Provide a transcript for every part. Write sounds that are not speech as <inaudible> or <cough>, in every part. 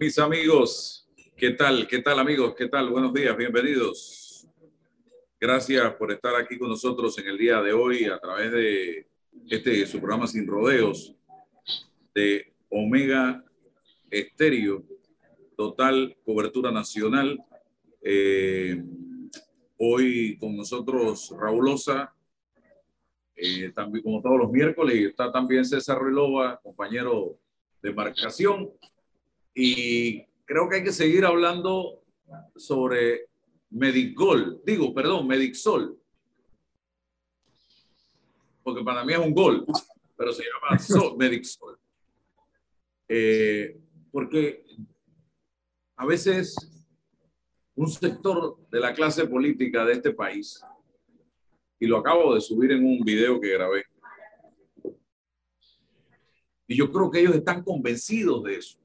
Mis amigos, ¿qué tal? ¿Qué tal amigos? ¿Qué tal? Buenos días, bienvenidos. Gracias por estar aquí con nosotros en el día de hoy a través de este su programa Sin Rodeos de Omega Estéreo, total cobertura nacional. Eh, hoy con nosotros Raúl Osa, eh, también como todos los miércoles, está también César Relova, compañero de marcación. Y creo que hay que seguir hablando sobre Medicol, digo, perdón, Medixol. Porque para mí es un gol, pero se llama <laughs> Sol, Medixol. Eh, porque a veces un sector de la clase política de este país, y lo acabo de subir en un video que grabé, y yo creo que ellos están convencidos de eso.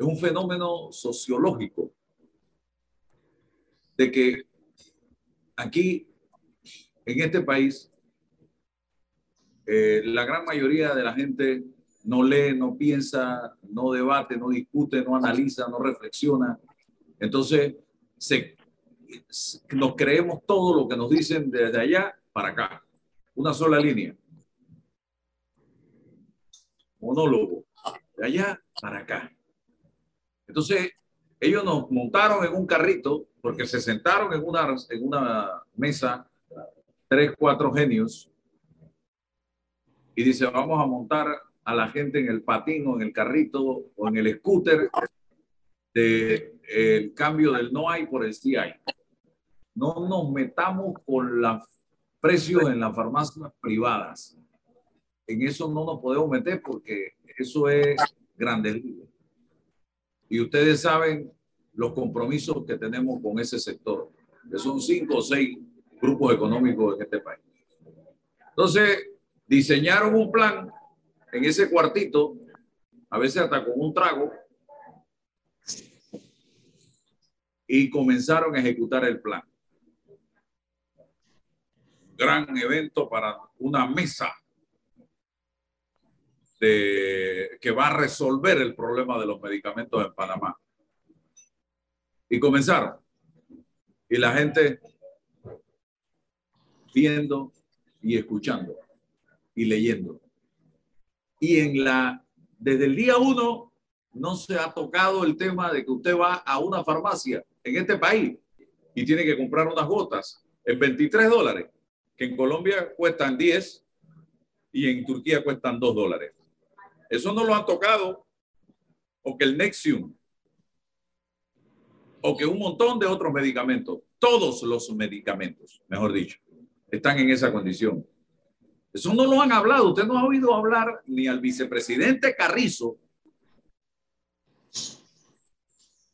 Es un fenómeno sociológico de que aquí, en este país, eh, la gran mayoría de la gente no lee, no piensa, no debate, no discute, no analiza, no reflexiona. Entonces, nos creemos todo lo que nos dicen desde allá para acá. Una sola línea. Monólogo. De allá para acá. Entonces, ellos nos montaron en un carrito porque se sentaron en una, en una mesa tres, cuatro genios y dice, vamos a montar a la gente en el patín o en el carrito o en el scooter de el cambio del no hay por el sí hay. No nos metamos con los precios en las farmacias privadas. En eso no nos podemos meter porque eso es grande. Y ustedes saben los compromisos que tenemos con ese sector, que son cinco o seis grupos económicos en este país. Entonces, diseñaron un plan en ese cuartito, a veces hasta con un trago, y comenzaron a ejecutar el plan. Gran evento para una mesa de, que va a resolver el problema de los medicamentos en Panamá. Y comenzaron. Y la gente viendo y escuchando y leyendo. Y en la, desde el día uno, no se ha tocado el tema de que usted va a una farmacia en este país y tiene que comprar unas gotas en 23 dólares, que en Colombia cuestan 10 y en Turquía cuestan 2 dólares. Eso no lo han tocado, o que el Nexium, o que un montón de otros medicamentos, todos los medicamentos, mejor dicho, están en esa condición. Eso no lo han hablado. Usted no ha oído hablar ni al vicepresidente Carrizo,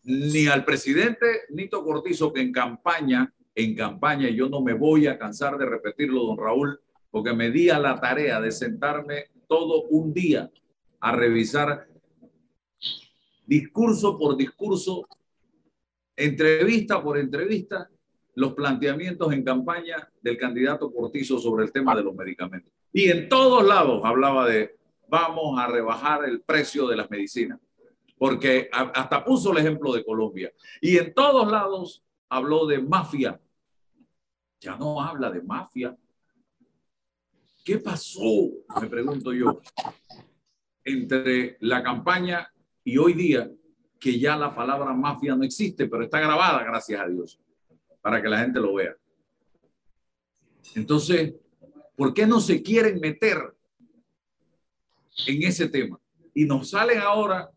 ni al presidente Nito Cortizo, que en campaña, en campaña, y yo no me voy a cansar de repetirlo, don Raúl, porque me di a la tarea de sentarme todo un día a revisar discurso por discurso, entrevista por entrevista, los planteamientos en campaña del candidato Cortizo sobre el tema de los medicamentos. Y en todos lados hablaba de vamos a rebajar el precio de las medicinas, porque hasta puso el ejemplo de Colombia. Y en todos lados habló de mafia. Ya no habla de mafia. ¿Qué pasó? Me pregunto yo. Entre la campaña y hoy día, que ya la palabra mafia no existe, pero está grabada, gracias a Dios para que la gente lo vea. Entonces, ¿por qué no se quieren meter en ese tema? Y nos salen ahora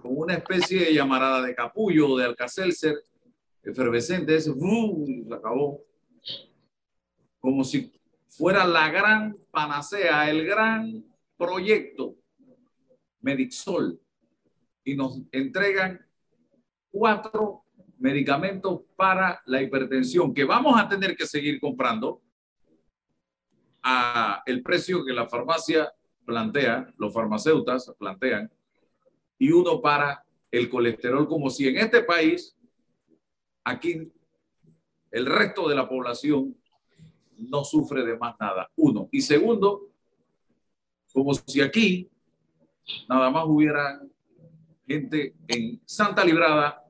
con una especie de llamarada de capullo o de alcacelser efervescente, ese se acabó. Como si fuera la gran panacea, el gran proyecto Medixol. Y nos entregan cuatro medicamentos para la hipertensión que vamos a tener que seguir comprando a el precio que la farmacia plantea, los farmacéutas plantean, y uno para el colesterol, como si en este país, aquí, el resto de la población no sufre de más nada. Uno. Y segundo, como si aquí nada más hubieran gente en Santa Librada,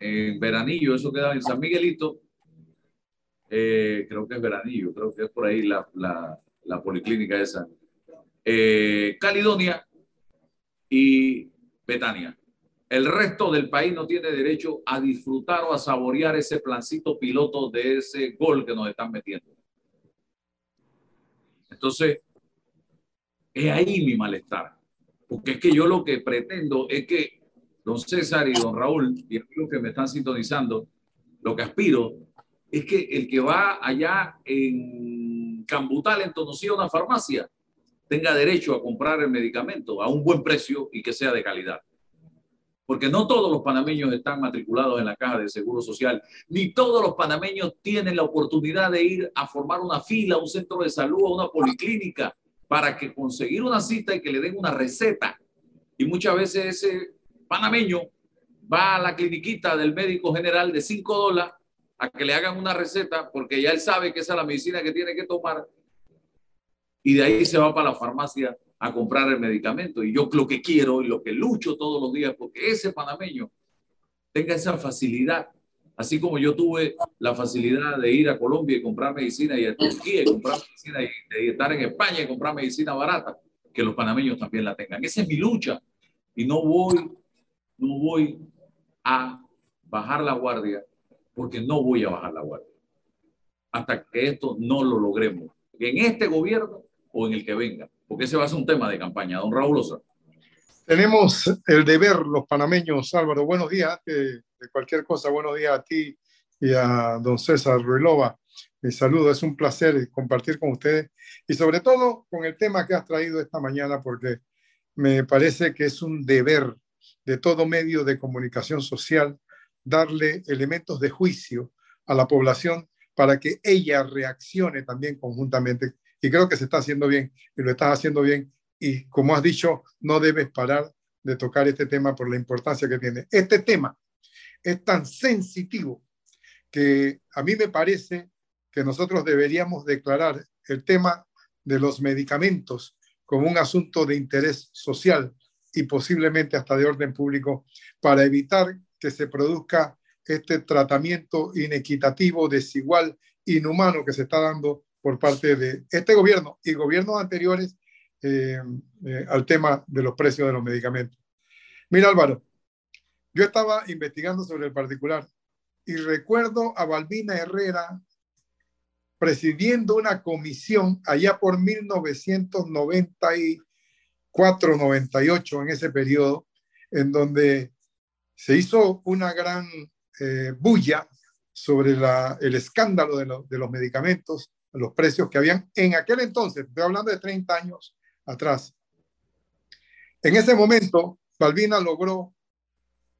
en Veranillo, eso queda en San Miguelito, eh, creo que es Veranillo, creo que es por ahí la, la, la policlínica esa, eh, Caledonia y Betania. El resto del país no tiene derecho a disfrutar o a saborear ese plancito piloto de ese gol que nos están metiendo. Entonces, es ahí mi malestar. Porque es que yo lo que pretendo es que don César y don Raúl, y los que me están sintonizando, lo que aspiro es que el que va allá en Cambutal, en Tonosí, una farmacia, tenga derecho a comprar el medicamento a un buen precio y que sea de calidad. Porque no todos los panameños están matriculados en la caja de seguro social, ni todos los panameños tienen la oportunidad de ir a formar una fila un centro de salud, a una policlínica, para que conseguir una cita y que le den una receta. Y muchas veces ese panameño va a la cliniquita del médico general de 5 dólares a que le hagan una receta porque ya él sabe que esa es la medicina que tiene que tomar y de ahí se va para la farmacia a comprar el medicamento. Y yo lo que quiero y lo que lucho todos los días porque ese panameño tenga esa facilidad, así como yo tuve la facilidad de ir a Colombia y comprar medicina y a Turquía y comprar medicina y estar en España y comprar medicina barata, que los panameños también la tengan. Esa es mi lucha y no voy, no voy a bajar la guardia porque no voy a bajar la guardia hasta que esto no lo logremos. En este gobierno o en el que venga, porque ese va a ser un tema de campaña. Don Raúl Osa. Tenemos el deber, los panameños, Álvaro, buenos días, de, cualquier cosa, buenos días a ti y a don César Ruilova. Mi saludo, es un placer compartir con ustedes y sobre todo con el tema que has traído esta mañana, porque me parece que es un deber de todo medio de comunicación social darle elementos de juicio a la población para que ella reaccione también conjuntamente y creo que se está haciendo bien y lo estás haciendo bien. Y como has dicho, no debes parar de tocar este tema por la importancia que tiene. Este tema es tan sensitivo que a mí me parece que nosotros deberíamos declarar el tema de los medicamentos como un asunto de interés social y posiblemente hasta de orden público para evitar que se produzca este tratamiento inequitativo, desigual, inhumano que se está dando por parte de este gobierno y gobiernos anteriores eh, eh, al tema de los precios de los medicamentos. Mira Álvaro, yo estaba investigando sobre el particular y recuerdo a Balbina Herrera presidiendo una comisión allá por 1994-98, en ese periodo, en donde se hizo una gran eh, bulla sobre el escándalo de, de, los medicamentos los precios que habían en aquel entonces, estoy hablando de 30 años atrás. En ese momento, Balbina logró,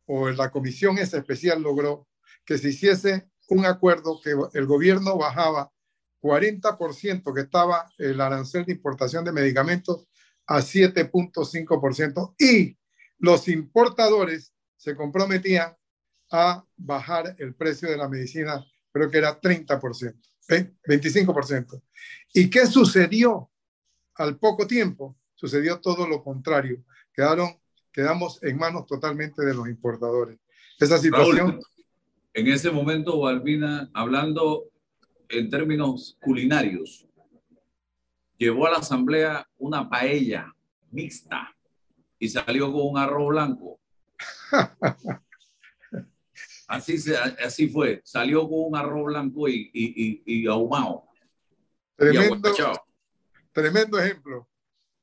o la comisión esa especial logró, que se hiciese un acuerdo que el gobierno bajaba 40% que estaba el arancel de importación de medicamentos a 7.5% y los importadores se comprometían a bajar el precio de la medicina, creo que era 30%. 25%. ¿Y qué sucedió al poco tiempo? Sucedió todo lo contrario. Quedaron, quedamos en manos totalmente de los importadores. Esa situación. en ese momento, Balbina, hablando en términos culinarios, llevó a la asamblea una paella mixta y salió con un arroz blanco. <laughs> Así, así fue. Salió con un arroz blanco y, y, y, ahumado. Tremendo, tremendo ejemplo.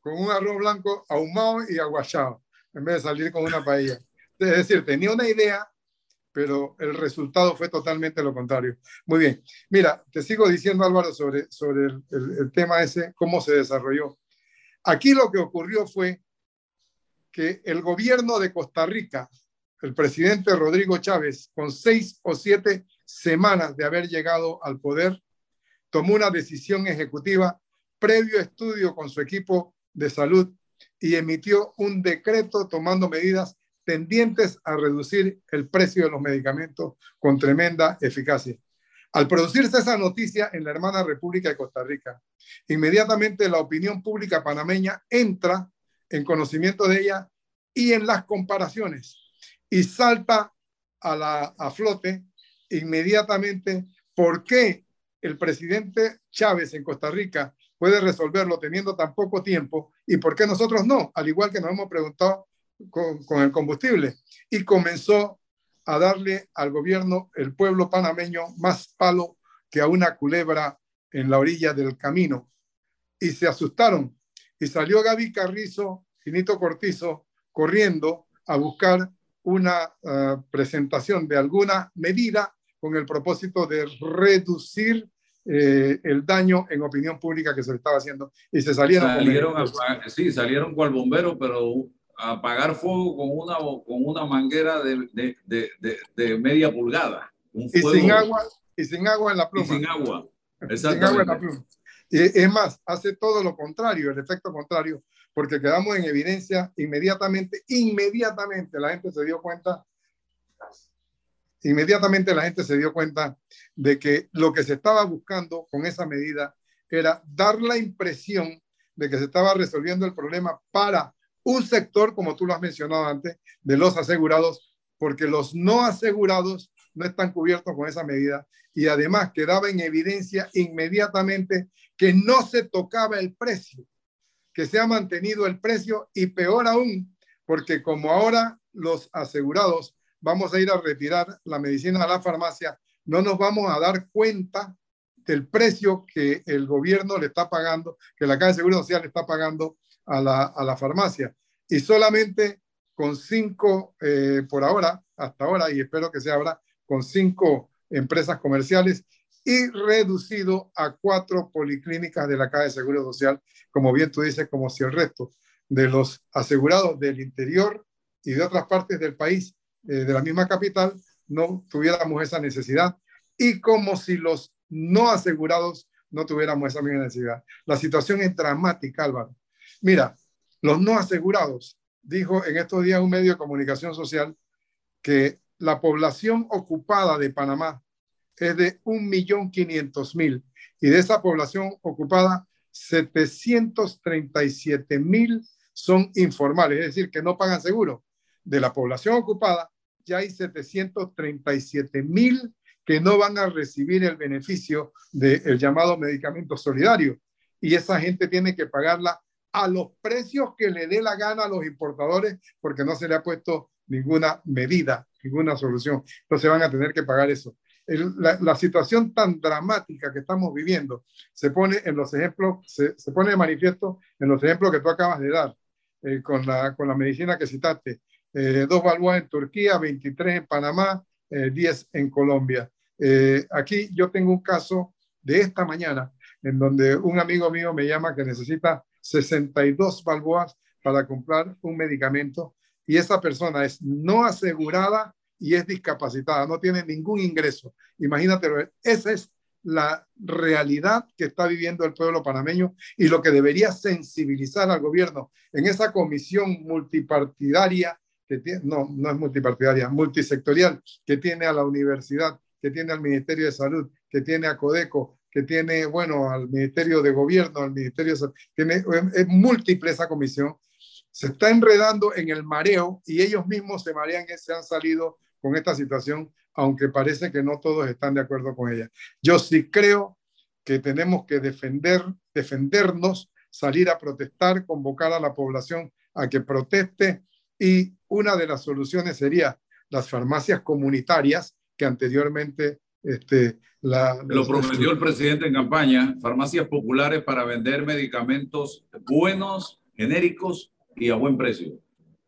Con un arroz blanco ahumado y aguachado, en vez de salir con una paella. Es decir, tenía una idea, pero el resultado fue totalmente lo contrario. Muy bien. Mira, te sigo diciendo, Álvaro, sobre, sobre el, el tema ese, cómo se desarrolló. Aquí lo que ocurrió fue que el gobierno de Costa Rica el presidente Rodrigo Chávez, con seis o siete semanas de haber llegado al poder, tomó una decisión ejecutiva previo estudio con su equipo de salud y emitió un decreto tomando medidas tendientes a reducir el precio de los medicamentos con tremenda eficacia. Al producirse esa noticia en la hermana República de Costa Rica, inmediatamente la opinión pública panameña entra en conocimiento de ella y en las comparaciones. Y salta a, la, a flote inmediatamente por qué el presidente Chávez en Costa Rica puede resolverlo teniendo tan poco tiempo y por qué nosotros no, al igual que nos hemos preguntado con, el combustible. Y comenzó a darle al gobierno, el pueblo panameño, más palo que a una culebra en la orilla del camino. Y se asustaron. Y salió Gaby Carrizo, Finito Cortizo, corriendo a buscar una uh, presentación de alguna medida con el propósito de reducir eh, el daño en opinión pública que se le estaba haciendo. Y se salieron. salieron a, sí, salieron cual bombero, pero a apagar fuego con una, con una manguera de, de, de, de media pulgada. Un y sin agua y sin agua en la pluma. Y sin agua. <laughs> Sin agua en la pluma. Y es más, hace todo lo contrario, el efecto contrario, porque quedamos en evidencia inmediatamente, inmediatamente la gente se dio cuenta, inmediatamente la gente se dio cuenta de que lo que se estaba buscando con esa medida era dar la impresión de que se estaba resolviendo el problema para un sector, como tú lo has mencionado antes, de los asegurados, porque los no asegurados no están cubiertos con esa medida y además quedaba en evidencia inmediatamente que no se tocaba el precio, que se ha mantenido el precio y peor aún, porque como ahora los asegurados vamos a ir a retirar la medicina a la farmacia, no nos vamos a dar cuenta del precio que el gobierno le está pagando, que la Caja de Seguro Social le está pagando a la, a la farmacia. Y solamente con cinco, eh, por ahora, hasta ahora, y espero que se abra, con cinco empresas comerciales y reducido a cuatro policlínicas de la Caja de Seguro Social, como bien tú dices, como si el resto de los asegurados del interior y de otras partes del país, eh, de la misma capital, no tuviéramos esa necesidad y como si los no asegurados no tuviéramos esa misma necesidad. La situación es dramática, Álvaro. Mira, los no asegurados, dijo en estos días un medio de comunicación social que la población ocupada de Panamá es de 1.500.000 y de esa población ocupada, 737.000 son informales, es decir, que no pagan seguro. De la población ocupada, ya hay 737.000 que no van a recibir el beneficio del llamado medicamento solidario. Y esa gente tiene que pagarla a los precios que le dé la gana a los importadores porque no se le ha puesto ninguna medida ninguna solución. Entonces van a tener que pagar eso. la, situación tan dramática que estamos viviendo se pone en los ejemplos, se, pone de manifiesto en los ejemplos que tú acabas de dar eh, con, la, con la medicina que citaste. Eh, dos balboas en Turquía, 23 en Panamá, 10 eh, en Colombia. aquí yo tengo un caso de esta mañana en donde un amigo mío me llama que necesita 62 balboas para comprar un medicamento y esa persona es no asegurada y es discapacitada, no tiene ningún ingreso. Imagínate, esa es la realidad que está viviendo el pueblo panameño y lo que debería sensibilizar al gobierno en esa comisión multipartidaria no, no es multipartidaria, multisectorial, que tiene a la universidad, que tiene al Ministerio de Salud, que tiene a Codeco, que tiene, bueno, al Ministerio de Gobierno, al Ministerio de Salud, tiene, es múltiple esa comisión se está enredando en el mareo y ellos mismos se marean y se han salido con esta situación, aunque parece que no todos están de acuerdo con ella. Yo sí creo que tenemos que defender, defendernos, salir a protestar, convocar a la población a que proteste y una de las soluciones sería las farmacias comunitarias que anteriormente este, la, lo prometió el presidente en campaña, farmacias populares para vender medicamentos buenos, genéricos y a buen precio.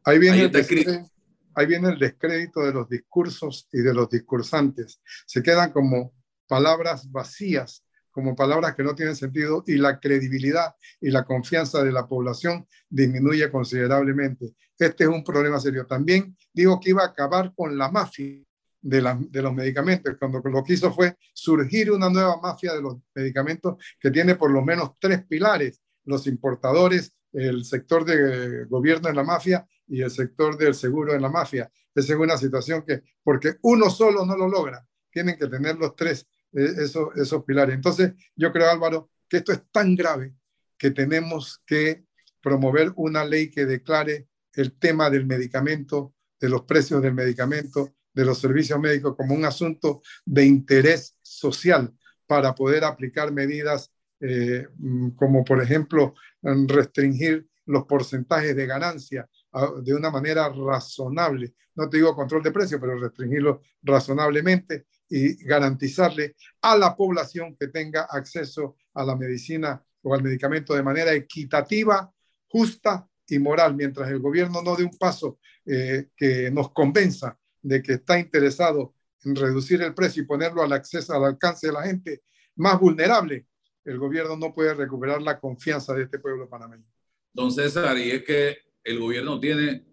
Ahí viene, el descrédito, ahí viene el descrédito de los discursos y de los discursantes. Se quedan como palabras vacías, como palabras que no tienen sentido y la credibilidad y la confianza de la población disminuye considerablemente. Este es un problema serio. También digo que iba a acabar con la mafia de, los medicamentos, cuando lo que hizo fue surgir una nueva mafia de los medicamentos que tiene por lo menos tres pilares, los importadores, el sector de gobierno en la mafia y el sector del seguro en la mafia. Esa es una situación que, porque uno solo no lo logra, tienen que tener los tres, esos, esos pilares. Entonces, yo creo, Álvaro, que esto es tan grave que tenemos que promover una ley que declare el tema del medicamento, de los precios del medicamento, de los servicios médicos como un asunto de interés social para poder aplicar medidas eh, mm, como, por ejemplo, restringir los porcentajes de ganancia ah, de una manera razonable. No te digo control de precios, pero restringirlo razonablemente y garantizarle a la población que tenga acceso a la medicina o al medicamento de manera equitativa, justa y moral, mientras el gobierno no dé un paso eh, que nos convenza de que está interesado en reducir el precio y ponerlo al acceso, al alcance de la gente más vulnerable, el gobierno no puede recuperar la confianza de este pueblo panameño. Don César, y es que el gobierno tiene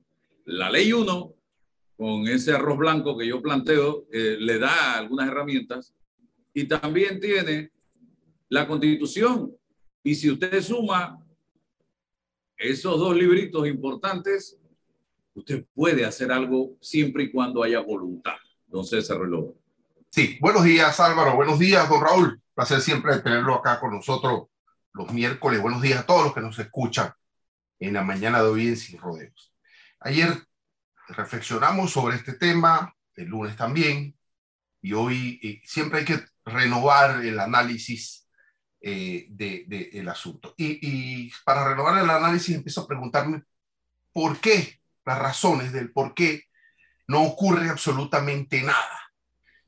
la ley 1 con ese arroz blanco que yo planteo, le da algunas herramientas, y también tiene la constitución. Y si usted suma esos dos libritos importantes, usted puede hacer algo siempre y cuando haya voluntad. Don César Reloj. Sí, buenos días Álvaro, buenos días don Raúl. Placer siempre tenerlo acá con nosotros los miércoles. Buenos días a todos los que nos escuchan en la mañana de hoy en Sin Rodeos. Ayer reflexionamos sobre este tema, el lunes también, y hoy siempre hay que renovar el análisis eh, del de, asunto. Y, y, para renovar el análisis empiezo a preguntarme por qué, las razones del por qué no ocurre absolutamente nada.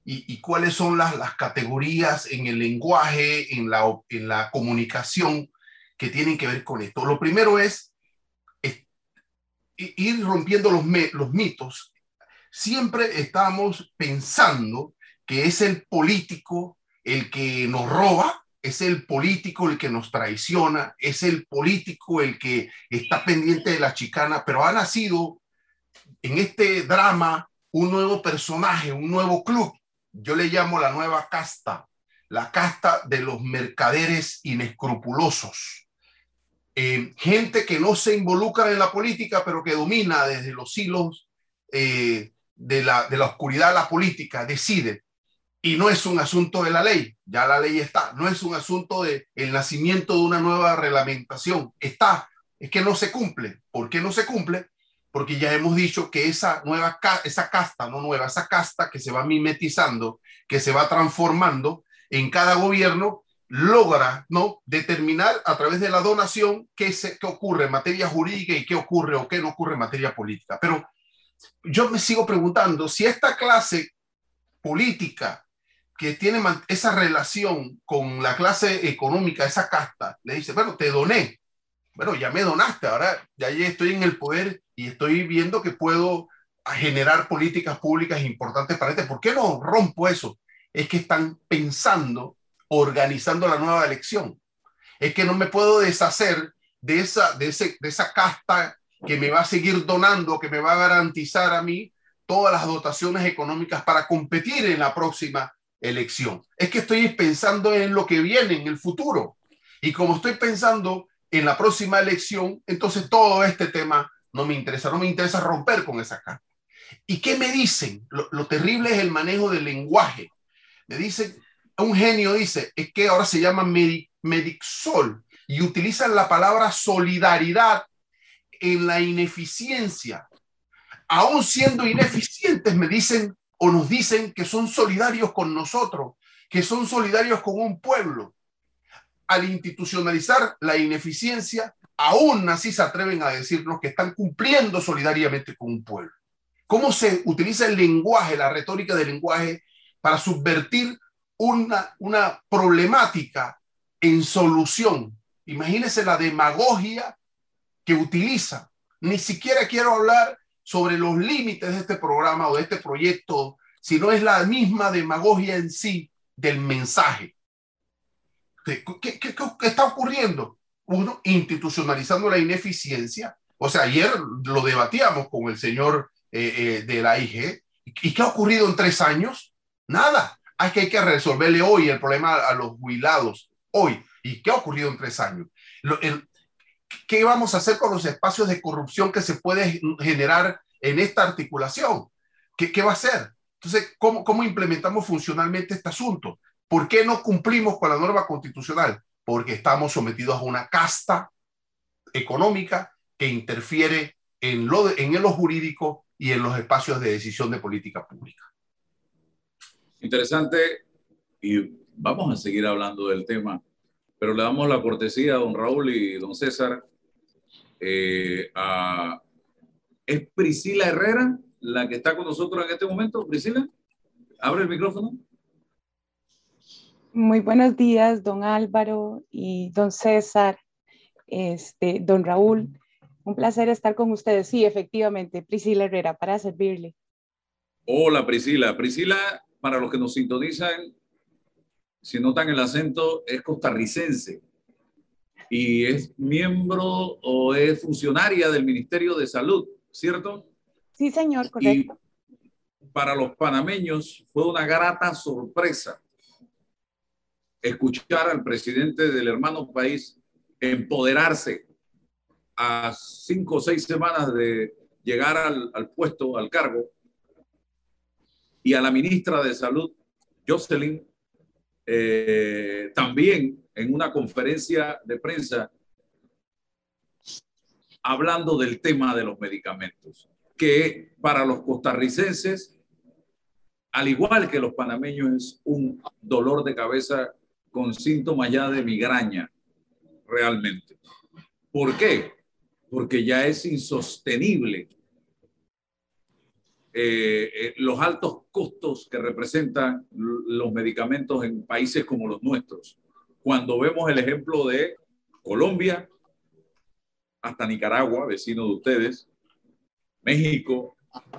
Y, y cuáles son las, las, categorías en el lenguaje, en la, en la comunicación que tienen que ver con esto. Lo primero es ir rompiendo los, los mitos, siempre estamos pensando que es el político el que nos roba, es el político el que nos traiciona, es el político el que está pendiente de la chicana, pero ha nacido en este drama un nuevo personaje, un nuevo club. Yo le llamo la nueva casta, la casta de los mercaderes inescrupulosos eh, gente que no se involucra en la política, pero que domina desde los hilos eh, de, la, oscuridad la política, decide. Y no es un asunto de la ley, ya la ley está, no es un asunto de nacimiento de una nueva reglamentación, está, es que no se cumple. ¿Por qué no se cumple? Porque ya hemos dicho que esa nueva, esa casta, no nueva, esa casta que se va mimetizando, que se va transformando en cada gobierno, logra ¿no? determinar a través de la donación qué, se, qué ocurre en materia jurídica y qué ocurre o qué no ocurre en materia política. Pero yo me sigo preguntando si esta clase política que tiene esa relación con la clase económica, esa casta, le dice, bueno, te doné, bueno, ya me donaste, ahora ya estoy en el poder y estoy viendo que puedo generar políticas públicas importantes para este. ¿Por qué no rompo eso? Es que están pensando organizando la nueva elección. Es que no me puedo deshacer de esa, de, ese, de esa casta que me va a seguir donando, que me va a garantizar a mí todas las dotaciones económicas para competir en la próxima elección. Es que estoy pensando en lo que viene, en el futuro. Y como estoy pensando en la próxima elección, entonces todo este tema no me interesa, no me interesa romper con esa casta. ¿Y qué me dicen? Lo terrible es el manejo del lenguaje. Me dicen, un genio dice, es que ahora se llama Medixol y utilizan la palabra solidaridad en la ineficiencia. Aún siendo ineficientes, me dicen o nos dicen que son solidarios con nosotros, que son solidarios con un pueblo. Al institucionalizar la ineficiencia, aún así se atreven a decirnos que están cumpliendo solidariamente con un pueblo. ¿Cómo se utiliza el lenguaje, la retórica del lenguaje, para subvertir una, una problemática en solución. Imagínense la demagogia que utiliza. Ni siquiera quiero hablar sobre los límites de este programa o de este proyecto, sino es la misma demagogia en sí del mensaje. ¿Qué, qué, qué, está ocurriendo? Uno, institucionalizando la ineficiencia. O sea, ayer lo debatíamos con el señor eh, eh, de la IG. ¿Y qué ha ocurrido en tres años? Nada es que hay que resolverle hoy el problema a los jubilados, hoy. ¿Y qué ha ocurrido en tres años? ¿Qué vamos a hacer con los espacios de corrupción que se puede generar en esta articulación? ¿Qué, va a hacer? Entonces, ¿cómo, ¿cómo implementamos funcionalmente este asunto? ¿Por qué no cumplimos con la norma constitucional? Porque estamos sometidos a una casta económica que interfiere en lo, en lo jurídico y en los espacios de decisión de política pública. Interesante y vamos a seguir hablando del tema, pero le damos la cortesía a don Raúl y don César. Eh, ¿Es Priscila Herrera la que está con nosotros en este momento? Priscila, abre el micrófono. Muy buenos días, don Álvaro y don César, este, don Raúl. Un placer estar con ustedes. Sí, efectivamente, Priscila Herrera, para servirle. Hola, Priscila. Priscila, para los que nos sintonizan, si notan el acento, es costarricense y es miembro o es funcionaria del Ministerio de Salud, ¿cierto? Sí, señor, correcto. para los panameños fue una grata sorpresa escuchar al presidente del hermano país empoderarse a cinco o seis semanas de llegar al, puesto, al cargo, y a la ministra de Salud, Jocelyn, eh, también en una conferencia de prensa hablando del tema de los medicamentos, que para los costarricenses, al igual que los panameños, es un dolor de cabeza con síntomas ya de migraña, realmente. ¿Por qué? porque ya es insostenible eh, eh, los altos costos que representan los medicamentos en países como los nuestros. Cuando vemos el ejemplo de Colombia, hasta Nicaragua, vecino de ustedes, México,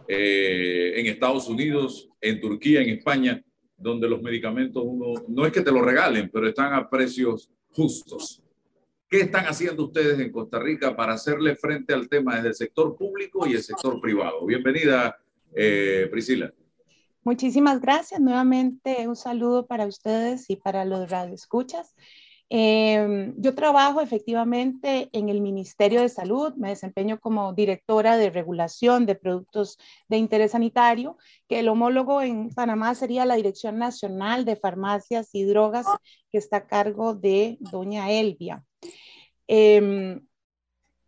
eh, en Estados Unidos, en Turquía, en España, donde los medicamentos uno, no es que te lo regalen, pero están a precios justos. ¿Qué están haciendo ustedes en Costa Rica para hacerle frente al tema desde el sector público y el sector privado? Bienvenida, eh, Priscila. Muchísimas gracias. Nuevamente un saludo para ustedes y para los radioescuchas. Eh, yo trabajo efectivamente en el Ministerio de Salud, me desempeño como directora de regulación de productos de interés sanitario, que el homólogo en Panamá sería la Dirección Nacional de Farmacias y Drogas, que está a cargo de doña Elvia. Em,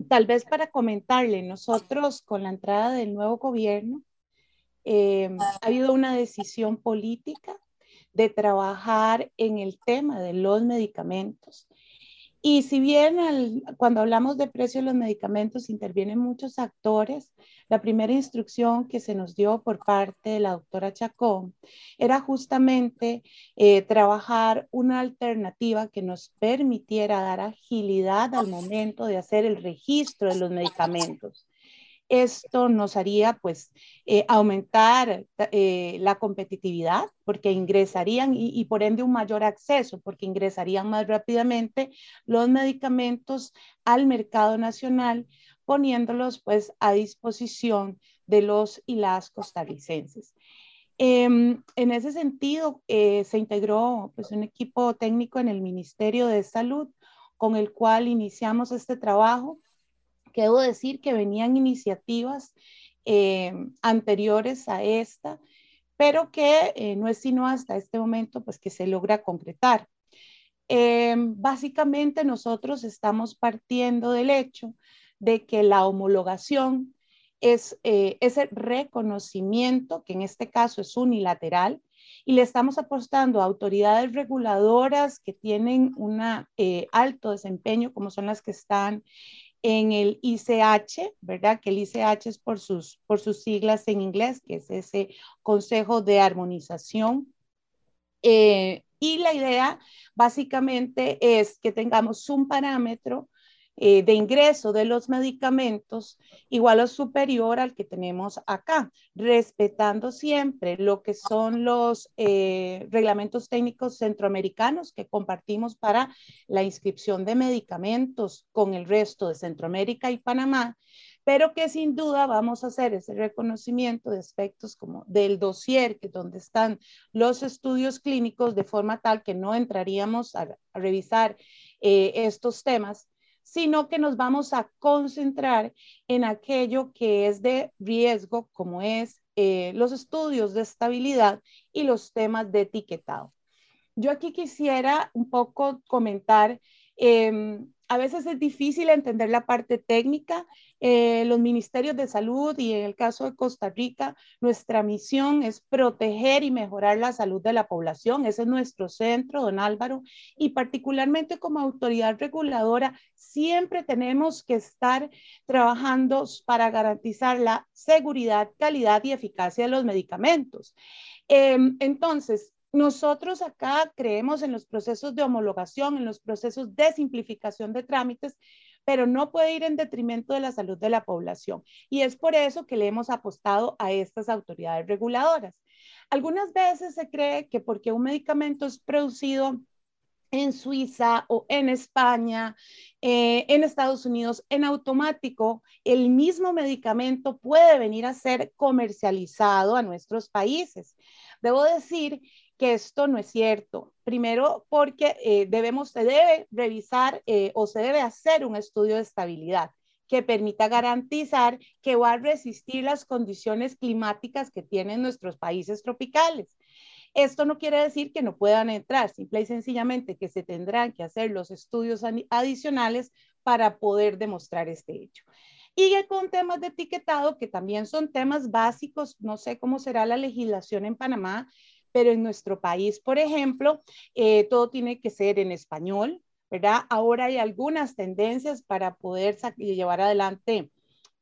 tal vez para comentarle, nosotros con la entrada del nuevo gobierno, em, ha habido una decisión política de trabajar en el tema de los medicamentos y si bien cuando hablamos de precio de los medicamentos intervienen muchos actores, la primera instrucción que se nos dio por parte de la doctora Chacón era justamente eh, trabajar una alternativa que nos permitiera dar agilidad al momento de hacer el registro de los medicamentos. Esto nos haría pues eh, aumentar eh, la competitividad porque ingresarían y, por ende un mayor acceso porque ingresarían más rápidamente los medicamentos al mercado nacional poniéndolos pues a disposición de los y las costarricenses. Em, en ese sentido, eh, se integró pues, un equipo técnico en el Ministerio de Salud con el cual iniciamos este trabajo que debo decir que venían iniciativas eh, anteriores a esta, pero que eh, no es sino hasta este momento pues que se logra concretar. Eh, básicamente nosotros estamos partiendo del hecho de que la homologación es ese reconocimiento, que en este caso es unilateral, y le estamos apostando a autoridades reguladoras que tienen un alto desempeño, como son las que están en el ICH, ¿verdad? Que el ICH es por sus, por sus siglas en inglés, que es ese Consejo de Armonización. Eh, y la idea básicamente es que tengamos un parámetro eh, de ingreso de los medicamentos igual o superior al que tenemos acá, respetando siempre lo que son los eh, reglamentos técnicos centroamericanos que compartimos para la inscripción de medicamentos con el resto de Centroamérica y Panamá, pero que sin duda vamos a hacer ese reconocimiento de aspectos como del dossier, que donde están los estudios clínicos, de forma tal que no entraríamos a, revisar eh, estos temas, sino que nos vamos a concentrar en aquello que es de riesgo, como es eh, los estudios de estabilidad y los temas de etiquetado. Yo aquí quisiera un poco comentar Em, a veces es difícil entender la parte técnica. Eh, los ministerios de salud y en el caso de Costa Rica, nuestra misión es proteger y mejorar la salud de la población. Ese es nuestro centro, don Álvaro. Y particularmente como autoridad reguladora, siempre tenemos que estar trabajando para garantizar la seguridad, calidad y eficacia de los medicamentos. Em, entonces, nosotros acá creemos en los procesos de homologación, en los procesos de simplificación de trámites, pero no puede ir en detrimento de la salud de la población. Y es por eso que le hemos apostado a estas autoridades reguladoras. Algunas veces se cree que porque un medicamento es producido en Suiza o en España, eh, en Estados Unidos, en automático, el mismo medicamento puede venir a ser comercializado a nuestros países. Debo decir que esto no es cierto. Primero, porque eh, debemos, se debe revisar eh, o se debe hacer un estudio de estabilidad que permita garantizar que va a resistir las condiciones climáticas que tienen nuestros países tropicales. Esto no quiere decir que no puedan entrar, simple y sencillamente que se tendrán que hacer los estudios adicionales para poder demostrar este hecho. Y con temas de etiquetado, que también son temas básicos, no sé cómo será la legislación en Panamá, pero en nuestro país, por ejemplo, eh, todo tiene que ser en español, ¿verdad? Ahora hay algunas tendencias para poder llevar adelante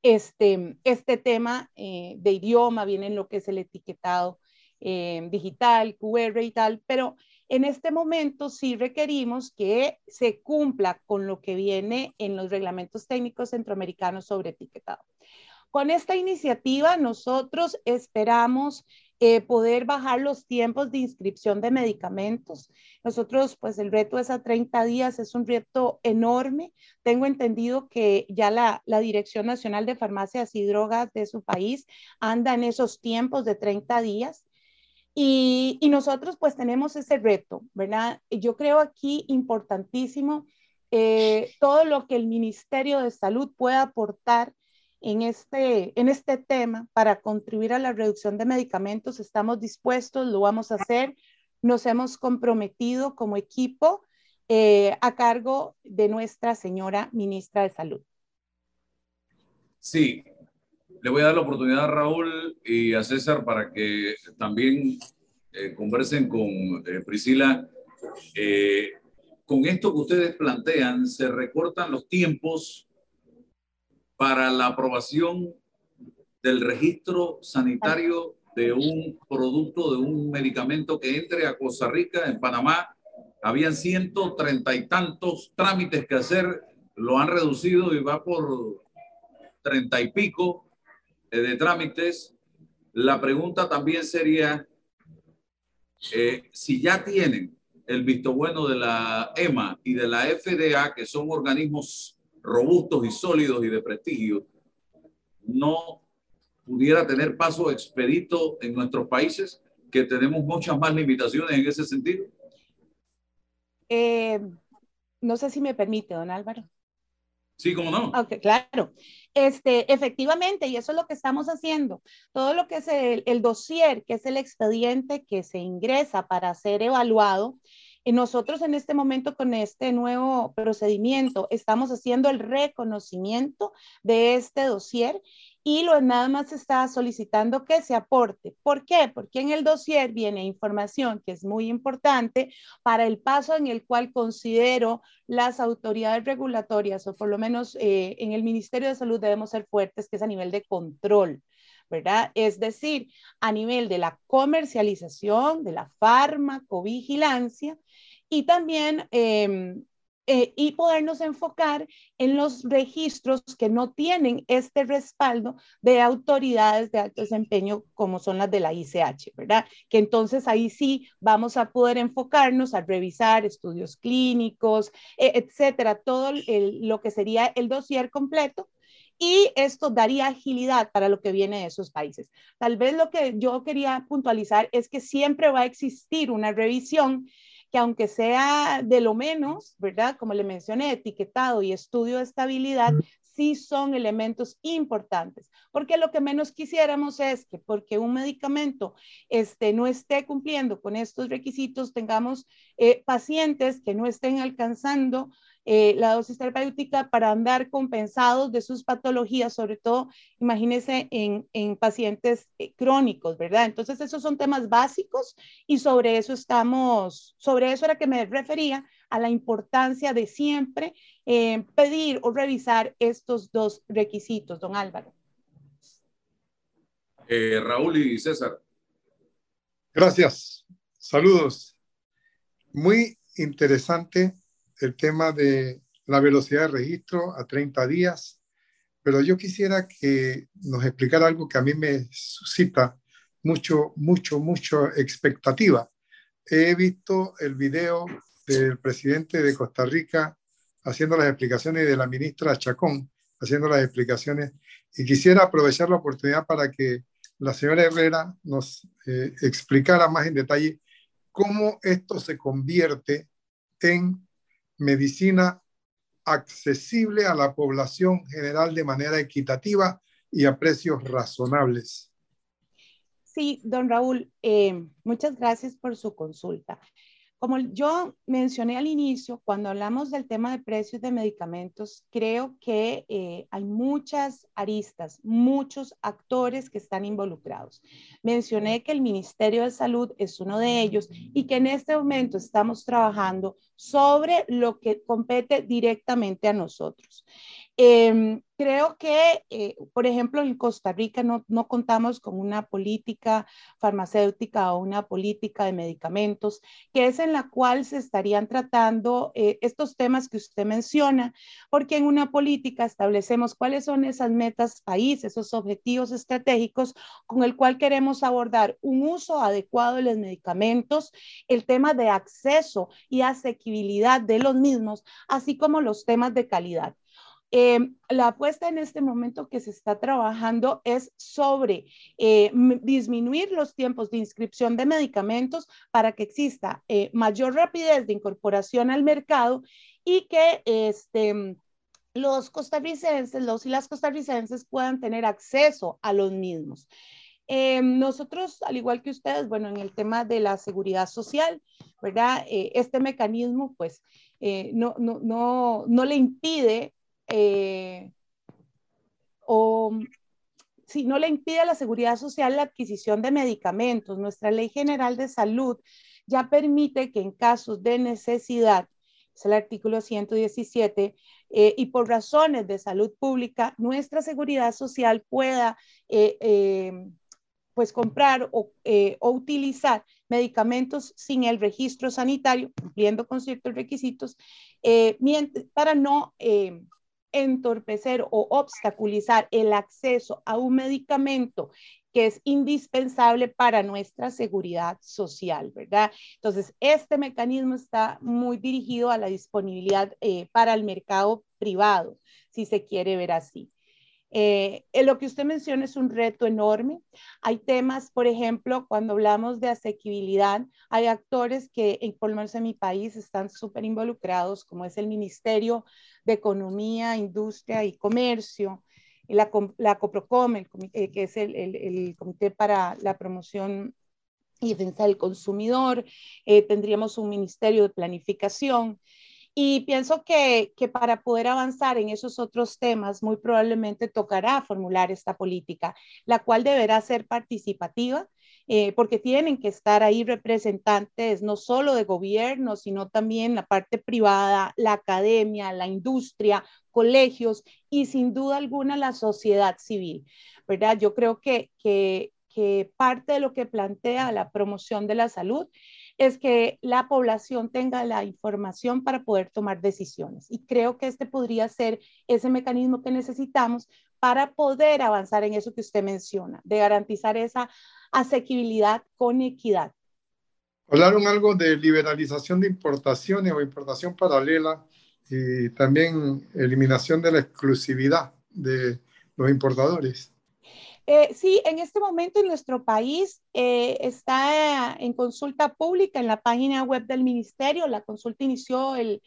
este, este tema eh, de idioma, viene en lo que es el etiquetado eh, digital, QR y tal, pero en este momento sí requerimos que se cumpla con lo que viene en los reglamentos técnicos centroamericanos sobre etiquetado. Con esta iniciativa nosotros esperamos eh, poder bajar los tiempos de inscripción de medicamentos. Nosotros, pues el reto es a 30 días, es un reto enorme. Tengo entendido que ya la, la Dirección Nacional de Farmacias y Drogas de su país anda en esos tiempos de 30 días. Y, nosotros pues tenemos ese reto, ¿verdad? Yo creo aquí importantísimo eh, todo lo que el Ministerio de Salud pueda aportar en este, en este tema para contribuir a la reducción de medicamentos. Estamos dispuestos, lo vamos a hacer. Nos hemos comprometido como equipo eh, a cargo de nuestra señora ministra de Salud. Sí, le voy a dar la oportunidad a Raúl y a César para que también eh, conversen con eh, Priscila. con esto que ustedes plantean, se recortan los tiempos para la aprobación del registro sanitario de un producto, de un medicamento que entre a Costa Rica, en Panamá. Habían 130 y tantos trámites que hacer, lo han reducido y va por 30 y pico eh, de trámites. La pregunta también sería, eh, si ya tienen el visto bueno de la EMA y de la FDA, que son organismos robustos y sólidos y de prestigio, no pudiera tener paso expedito en nuestros países, que tenemos muchas más limitaciones en ese sentido? Eh, no sé si me permite, don Álvaro. Sí, cómo no. Okay, claro. Este, efectivamente, y eso es lo que estamos haciendo. Todo lo que es el, el dossier, que es el expediente que se ingresa para ser evaluado, nosotros en este momento con este nuevo procedimiento estamos haciendo el reconocimiento de este dossier y lo nada más está solicitando que se aporte. ¿Por qué? Porque en el dossier viene información que es muy importante para el paso en el cual considero las autoridades regulatorias, o por lo menos eh, en el Ministerio de Salud debemos ser fuertes, que es a nivel de control. ¿Verdad? Es decir, a nivel de la comercialización, de la farmacovigilancia y también em, eh, y podernos enfocar en los registros que no tienen este respaldo de autoridades de alto desempeño como son las de la ICH, ¿verdad? Que entonces ahí sí vamos a poder enfocarnos a revisar estudios clínicos, e, etcétera, todo lo que sería el dossier completo y esto daría agilidad para lo que viene de esos países. Tal vez lo que yo quería puntualizar es que siempre va a existir una revisión que aunque sea de lo menos, ¿verdad? Como le mencioné, etiquetado y estudio de estabilidad, sí son elementos importantes, porque lo que menos quisiéramos es que porque un medicamento este, no esté cumpliendo con estos requisitos, tengamos eh, pacientes que no estén alcanzando eh, la dosis terapéutica para andar compensados de sus patologías, sobre todo, imagínense, en, en pacientes eh, crónicos, ¿verdad? Entonces, esos son temas básicos y sobre eso estamos, sobre eso era que me refería a la importancia de siempre eh, pedir o revisar estos dos requisitos, don Álvaro. Raúl y César. Gracias. Saludos. Muy interesante el tema de la velocidad de registro a 30 días, pero yo quisiera que nos explicara algo que a mí me suscita mucho, mucho, mucho expectativa. He visto el video del presidente de Costa Rica haciendo las explicaciones y de la ministra Chacón haciendo las explicaciones y quisiera aprovechar la oportunidad para que la señora Herrera nos eh, explicara más en detalle cómo esto se convierte en medicina accesible a la población general de manera equitativa y a precios razonables. Sí, don Raúl, eh, muchas gracias por su consulta. Como yo mencioné al inicio, cuando hablamos del tema de precios de medicamentos, creo que eh, hay muchas aristas, muchos actores que están involucrados. Mencioné que el Ministerio de Salud es uno de ellos y que en este momento estamos trabajando sobre lo que compete directamente a nosotros. Em, creo que, eh, por ejemplo, en Costa Rica no, no, contamos con una política farmacéutica o una política de medicamentos, que es en la cual se estarían tratando eh, estos temas que usted menciona, porque en una política establecemos cuáles son esas metas país, esos objetivos estratégicos con el cual queremos abordar un uso adecuado de los medicamentos, el tema de acceso y asequibilidad de los mismos, así como los temas de calidad. Eh, la apuesta en este momento que se está trabajando es sobre eh, disminuir los tiempos de inscripción de medicamentos para que exista eh, mayor rapidez de incorporación al mercado y que este, los costarricenses, los y las costarricenses puedan tener acceso a los mismos. nosotros, al igual que ustedes, bueno, en el tema de la seguridad social, ¿verdad? este mecanismo, pues, no, no, no, no le impide eh, o si no le impide a la seguridad social la adquisición de medicamentos. Nuestra ley general de salud ya permite que en casos de necesidad, es el artículo 117, eh, y por razones de salud pública, nuestra seguridad social pueda eh, pues comprar o, utilizar medicamentos sin el registro sanitario, cumpliendo con ciertos requisitos, para no entorpecer o obstaculizar el acceso a un medicamento que es indispensable para nuestra seguridad social, ¿verdad? Entonces, este mecanismo está muy dirigido a la disponibilidad eh, para el mercado privado, si se quiere ver así. Eh, lo que usted menciona es un reto enorme. Hay temas, por ejemplo, cuando hablamos de asequibilidad, hay actores que, por lo menos en mi país, están súper involucrados, como es el Ministerio de Economía, Industria y Comercio, la, la COPROCOM, eh, que es el, Comité para la Promoción y Defensa del Consumidor, eh, tendríamos un Ministerio de Planificación. Y pienso que, que, para poder avanzar en esos otros temas, muy probablemente tocará formular esta política, la cual deberá ser participativa, eh, porque tienen que estar ahí representantes no solo de gobierno, sino también la parte privada, la academia, la industria, colegios y sin duda alguna la sociedad civil, ¿verdad? Yo creo que, que, que parte de lo que plantea la promoción de la salud es que la población tenga la información para poder tomar decisiones. Y creo que este podría ser ese mecanismo que necesitamos para poder avanzar en eso que usted menciona, de garantizar esa asequibilidad con equidad. Hablaron algo de liberalización de importaciones o importación paralela y también eliminación de la exclusividad de los importadores. Eh, sí, en este momento en nuestro país eh, está en consulta pública en la página web del ministerio. La consulta inició el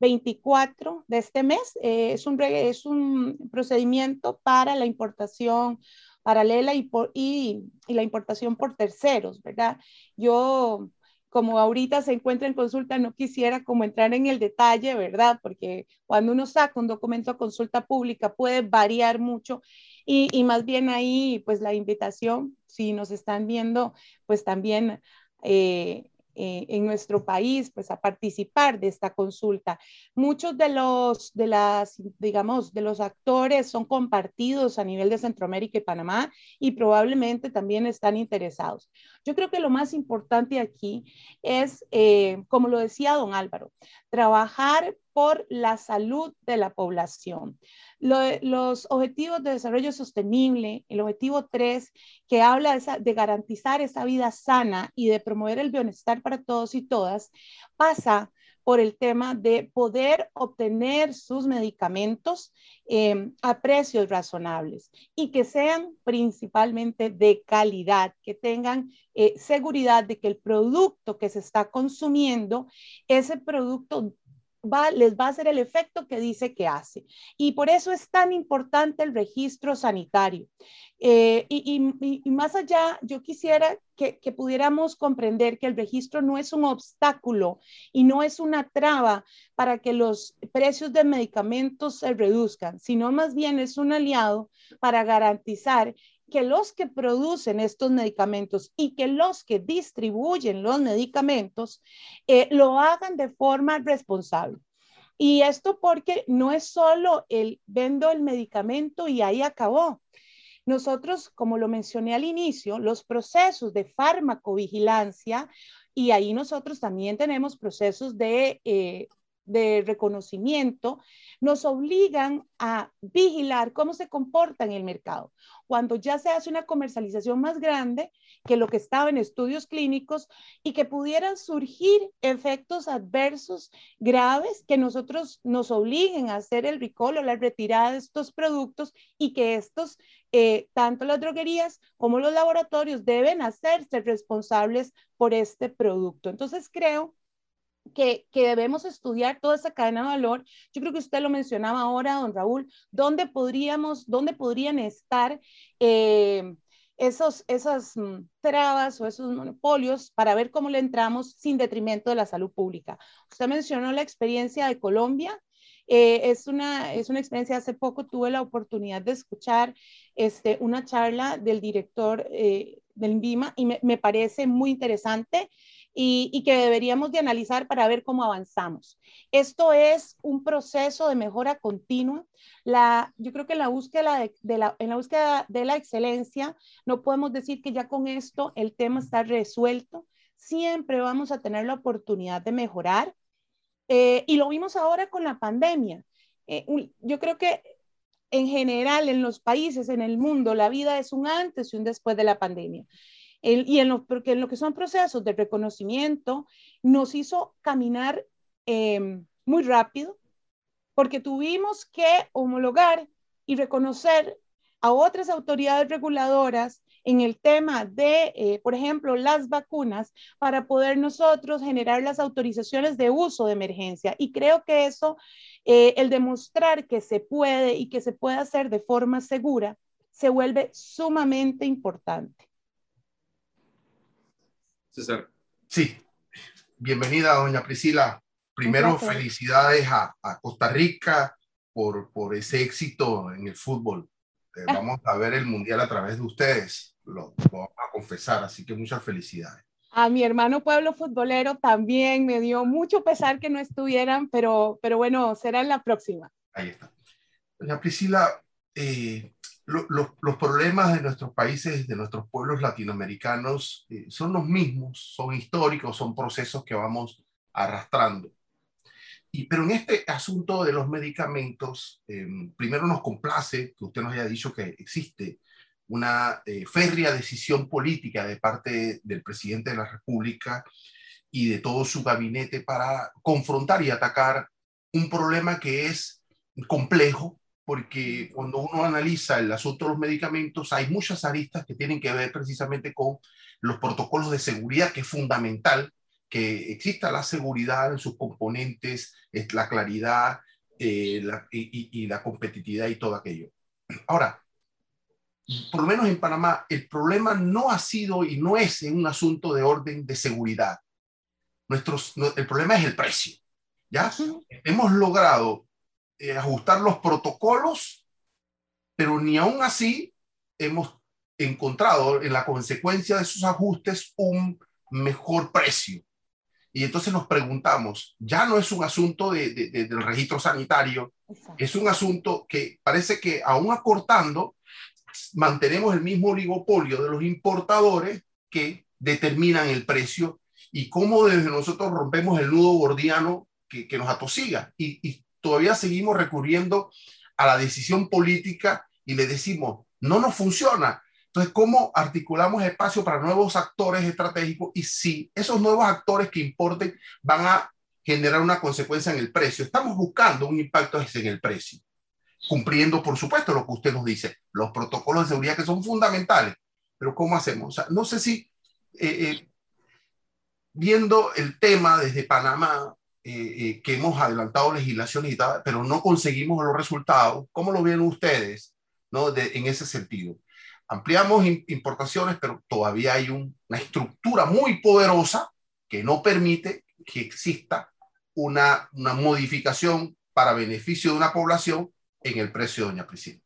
24 de este mes. Eh, es, un, es un procedimiento para la importación paralela y, por, y, y, la importación por terceros, ¿verdad? Yo como ahorita se encuentra en consulta, no quisiera como entrar en el detalle, ¿verdad? Porque cuando uno saca un documento a consulta pública puede variar mucho y, más bien ahí, pues la invitación, si nos están viendo, pues también eh, eh, en nuestro país, pues a participar de esta consulta. Muchos de los, de las, digamos, de los actores son compartidos a nivel de Centroamérica y Panamá y probablemente también están interesados. Yo creo que lo más importante aquí es, eh, como lo decía don Álvaro, trabajar por la salud de la población. Los objetivos de desarrollo sostenible, el objetivo 3, que habla de, garantizar esa vida sana y de promover el bienestar para todos y todas, pasa por el tema de poder obtener sus medicamentos em, a precios razonables y que sean principalmente de calidad, que tengan eh, seguridad de que el producto que se está consumiendo, ese producto les va a hacer el efecto que dice que hace. Y por eso es tan importante el registro sanitario. Eh, y, más allá, yo quisiera que, que, pudiéramos comprender que el registro no es un obstáculo y no es una traba para que los precios de medicamentos se reduzcan, sino más bien es un aliado para garantizar que los que producen estos medicamentos y que los que distribuyen los medicamentos eh, lo hagan de forma responsable. Y esto porque no es solo el vendo el medicamento y ahí acabó. Nosotros, como lo mencioné al inicio, los procesos de farmacovigilancia y ahí nosotros también tenemos procesos de eh, de reconocimiento nos obligan a vigilar cómo se comporta en el mercado. Cuando ya se hace una comercialización más grande que lo que estaba en estudios clínicos y que pudieran surgir efectos adversos graves que nosotros nos obliguen a hacer el recall o la retirada de estos productos y que estos, eh, tanto las droguerías como los laboratorios, deben hacerse responsables por este producto. Entonces creo que, debemos estudiar toda esa cadena de valor. Yo creo que usted lo mencionaba ahora, don Raúl, ¿dónde podríamos, dónde podrían estar eh, esos, esas mm, trabas o esos monopolios para ver cómo le entramos sin detrimento de la salud pública? Usted mencionó la experiencia de Colombia. Eh, es, una, es una experiencia, hace poco tuve la oportunidad de escuchar este, una charla del director eh, del INVIMA y me, me parece muy interesante y, que deberíamos de analizar para ver cómo avanzamos. Esto es un proceso de mejora continua. La, yo creo que en la, búsqueda de, la, en la búsqueda de la excelencia no podemos decir que ya con esto el tema está resuelto. Siempre vamos a tener la oportunidad de mejorar. Eh, y lo vimos ahora con la pandemia. Eh, yo creo que en general en los países, en el mundo, la vida es un antes y un después de la pandemia y en lo, porque en lo que son procesos de reconocimiento nos hizo caminar em, muy rápido, porque tuvimos que homologar y reconocer a otras autoridades reguladoras en el tema de, eh, por ejemplo, las vacunas, para poder nosotros generar las autorizaciones de uso de emergencia. Y creo que eso, eh, el demostrar que se puede y que se puede hacer de forma segura, se vuelve sumamente importante. César. Sí, bienvenida, doña Priscila. Primero, felicidades a, Costa Rica por, por ese éxito en el fútbol. Eh, ah. vamos a ver el mundial a través de ustedes, lo, vamos a confesar, así que muchas felicidades. A mi hermano pueblo futbolero también me dio mucho pesar que no estuvieran, pero, pero bueno, será en la próxima. Ahí está. Doña Priscila, eh, los problemas de nuestros países, de nuestros pueblos latinoamericanos, eh, son los mismos, son históricos, son procesos que vamos arrastrando. Y, pero en este asunto de los medicamentos, em, primero nos complace que usted nos haya dicho que existe una eh, férrea decisión política de parte del presidente de la República y de todo su gabinete para confrontar y atacar un problema que es complejo, porque cuando uno analiza el asunto de los medicamentos, hay muchas aristas que tienen que ver precisamente con los protocolos de seguridad, que es fundamental que exista la seguridad en sus componentes, la claridad eh, y, y la competitividad y todo aquello. Ahora, por lo menos en Panamá, el problema no ha sido y no es un asunto de orden de seguridad. nuestros, el problema es el precio. ¿ya? Hemos logrado eh, ajustar los protocolos, pero ni aún así hemos encontrado en la consecuencia de esos ajustes un mejor precio. Y entonces nos preguntamos, ya no es un asunto de, del registro sanitario, es un asunto que parece que aún acortando, mantenemos el mismo oligopolio de los importadores que determinan el precio y cómo desde nosotros rompemos el nudo gordiano que, que nos atosiga. Y, y todavía seguimos recurriendo a la decisión política y le decimos, no nos funciona. Entonces, ¿cómo articulamos espacio para nuevos actores estratégicos? Y si esos nuevos actores que importen van a generar una consecuencia en el precio, estamos buscando un impacto en el precio, cumpliendo, por supuesto, lo que usted nos dice, los protocolos de seguridad que son fundamentales. Pero ¿cómo hacemos? no sé si eh, eh, viendo el tema desde Panamá, eh, que hemos adelantado legislaciones y tal, pero no conseguimos los resultados, ¿cómo lo ven ustedes ¿no? en ese sentido? Ampliamos importaciones, pero todavía hay una estructura muy poderosa que no permite que exista una, una modificación para beneficio de una población en el precio, doña Priscila.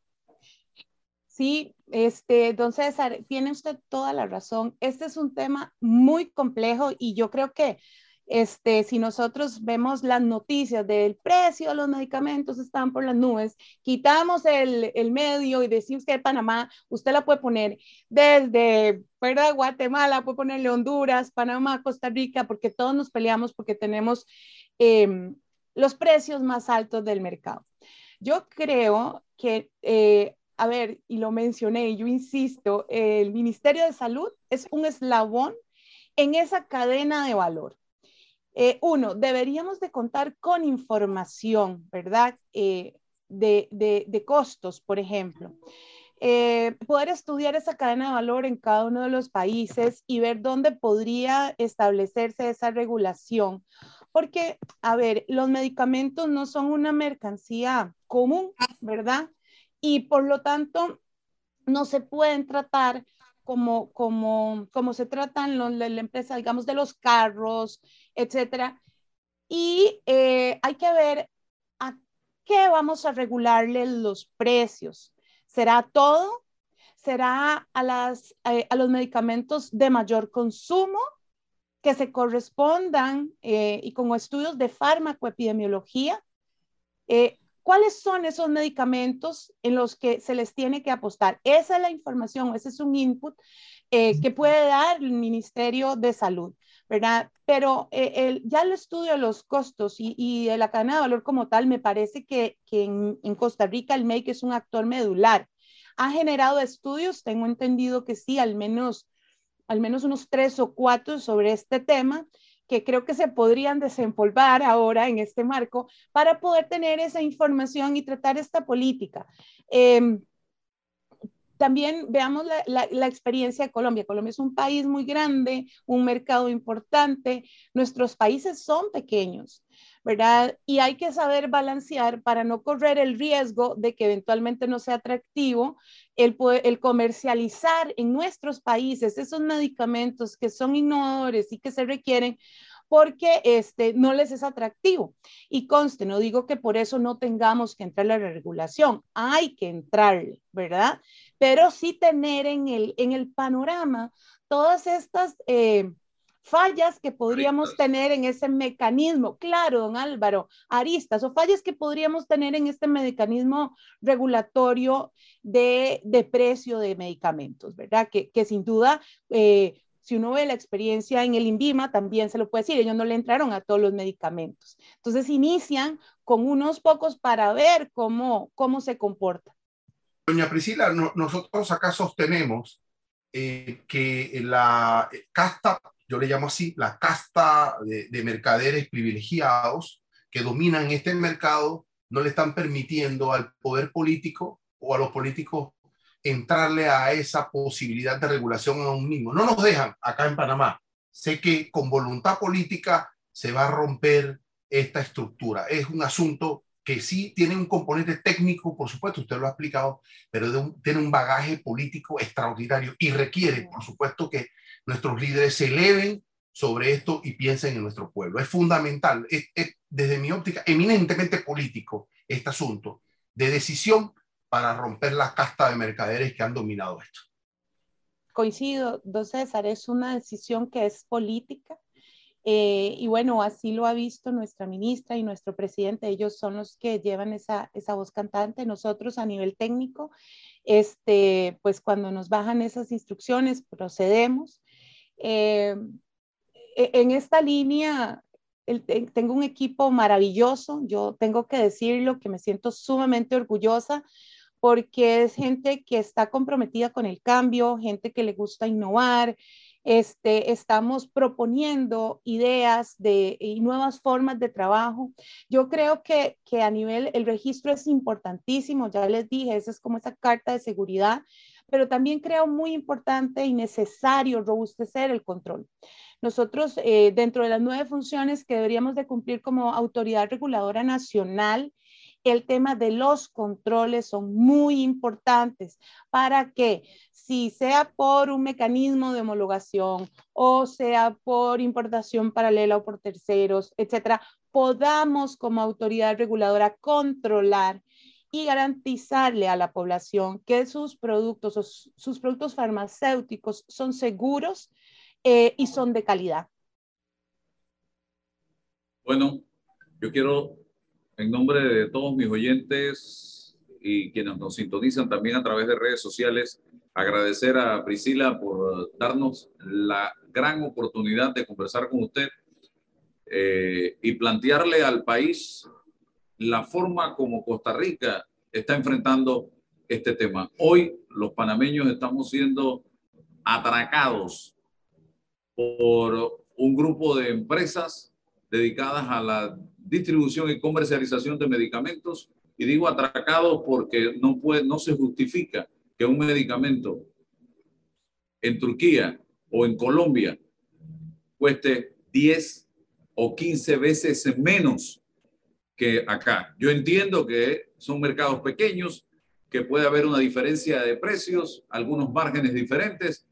Sí, este, don César, tiene usted toda la razón. Este es un tema muy complejo y yo creo que este, si nosotros vemos las noticias del precio de los medicamentos están por las nubes, quitamos el, medio y decimos que Panamá, usted la puede poner desde ¿verdad? Guatemala, puede ponerle Honduras, Panamá, Costa Rica, porque todos nos peleamos porque tenemos em, los precios más altos del mercado. Yo creo que, eh, a ver, y lo mencioné, yo insisto, el Ministerio de Salud es un eslabón en esa cadena de valor. Eh, uno, deberíamos de contar con información, ¿verdad? Eh, de, costos, por ejemplo. Eh, poder estudiar esa cadena de valor en cada uno de los países y ver dónde podría establecerse esa regulación. Porque, a ver, los medicamentos no son una mercancía común, ¿verdad? Y por lo tanto, no se pueden tratar como, como, como se tratan los, la, la empresa, digamos, de los carros, etcétera. Y eh, hay que ver a qué vamos a regularle los precios. ¿Será todo? ¿Será a, las, eh, a los medicamentos de mayor consumo que se correspondan eh, y con estudios de farmacoepidemiología? ¿Cuáles son esos medicamentos en los que se les tiene que apostar? Esa es la información, ese es un input que puede dar el Ministerio de Salud. ¿verdad? Pero eh, el, ya el estudio de los costos y, y, de la cadena de valor como tal, me parece que, que en, en, Costa Rica el MEIC es un actor medular. Ha generado estudios, tengo entendido que sí, al menos, al menos unos tres o cuatro sobre este tema que creo que se podrían desempolvar ahora en este marco para poder tener esa información y tratar esta política. Eh, también veamos la, experiencia de Colombia. Colombia es un país muy grande, un mercado importante. Nuestros países son pequeños, ¿verdad? Y hay que saber balancear para no correr el riesgo de que eventualmente no sea atractivo el, comercializar en nuestros países esos medicamentos que son innovadores y que se requieren porque este, no les es atractivo. Y conste, no digo que por eso no tengamos que entrar a la regulación, hay que entrarle, ¿verdad? Pero sí tener en el, en el panorama todas estas... Eh, fallas que podríamos tener en ese mecanismo. Claro, don Álvaro, aristas o fallas que podríamos tener en este mecanismo regulatorio de, de precio de medicamentos, ¿verdad? Que, que sin duda eh, si uno ve la experiencia en el INVIMA, también se lo puede decir, ellos no le entraron a todos los medicamentos. Entonces inician con unos pocos para ver cómo, cómo se comporta. Doña Priscila, nosotros acá sostenemos eh, que la casta, yo le llamo así, la casta de, de mercaderes privilegiados que dominan este mercado, no le están permitiendo al poder político o a los políticos entrarle a esa posibilidad de regulación a un mismo. No nos dejan acá en Panamá. Sé que con voluntad política se va a romper esta estructura. Es un asunto que sí tiene un componente técnico, por supuesto, usted lo ha explicado, pero tiene un bagaje político extraordinario y requiere, por supuesto, que nuestros líderes se eleven sobre esto y piensen en nuestro pueblo. Es fundamental, es, desde mi óptica, eminentemente político este asunto de decisión para romper la casta de mercaderes que han dominado esto. Coincido, don César, es una decisión que es política. Eh, y bueno, así lo ha visto nuestra ministra y nuestro presidente. Ellos son los que llevan esa, esa voz cantante. Nosotros a nivel técnico, este, pues cuando nos bajan esas instrucciones, procedemos. Eh, e, en esta línea tengo un equipo maravilloso, yo tengo que decirlo, que me siento sumamente orgullosa porque es gente que está comprometida con el cambio, gente que le gusta innovar. Este, estamos proponiendo ideas de, y nuevas formas de trabajo. Yo creo que, que a nivel, el registro es importantísimo, ya les dije, esa es como esa carta de seguridad, pero también creo muy importante y necesario robustecer el control. Nosotros, eh, dentro de las nueve funciones que deberíamos de cumplir como autoridad reguladora nacional, el tema de los controles son muy importantes para que si sea por un mecanismo de homologación o sea por importación paralela o por terceros, etcétera, podamos como autoridad reguladora controlar y garantizarle a la población que sus productos sus productos farmacéuticos son seguros eh, y son de calidad. Bueno, yo quiero, en nombre de todos mis oyentes y quienes nos sintonizan también a través de redes sociales, agradecer a Priscila por darnos la gran oportunidad de conversar con usted eh, y plantearle al país la forma como Costa Rica está enfrentando este tema. Hoy los panameños estamos siendo atracados por un grupo de empresas dedicadas a la distribución y comercialización de medicamentos. Y digo atracado porque no, puede, no se justifica que un medicamento en Turquía o en Colombia cueste 10 o 15 veces menos que acá. Yo entiendo que son mercados pequeños, que puede haber una diferencia de precios, algunos márgenes diferentes,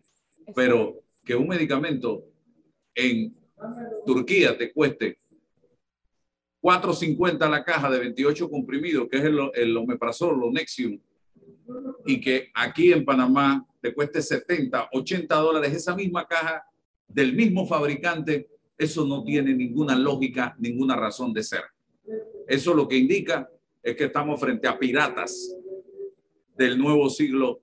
pero que un medicamento en Turquía te cueste 4.50 la caja de 28 comprimidos, que es el, el omeprazol, lo Nexium, y que aquí en Panamá te cueste 70, 80 dólares esa misma caja del mismo fabricante, eso no tiene ninguna lógica, ninguna razón de ser. Eso lo que indica es que estamos frente a piratas del nuevo siglo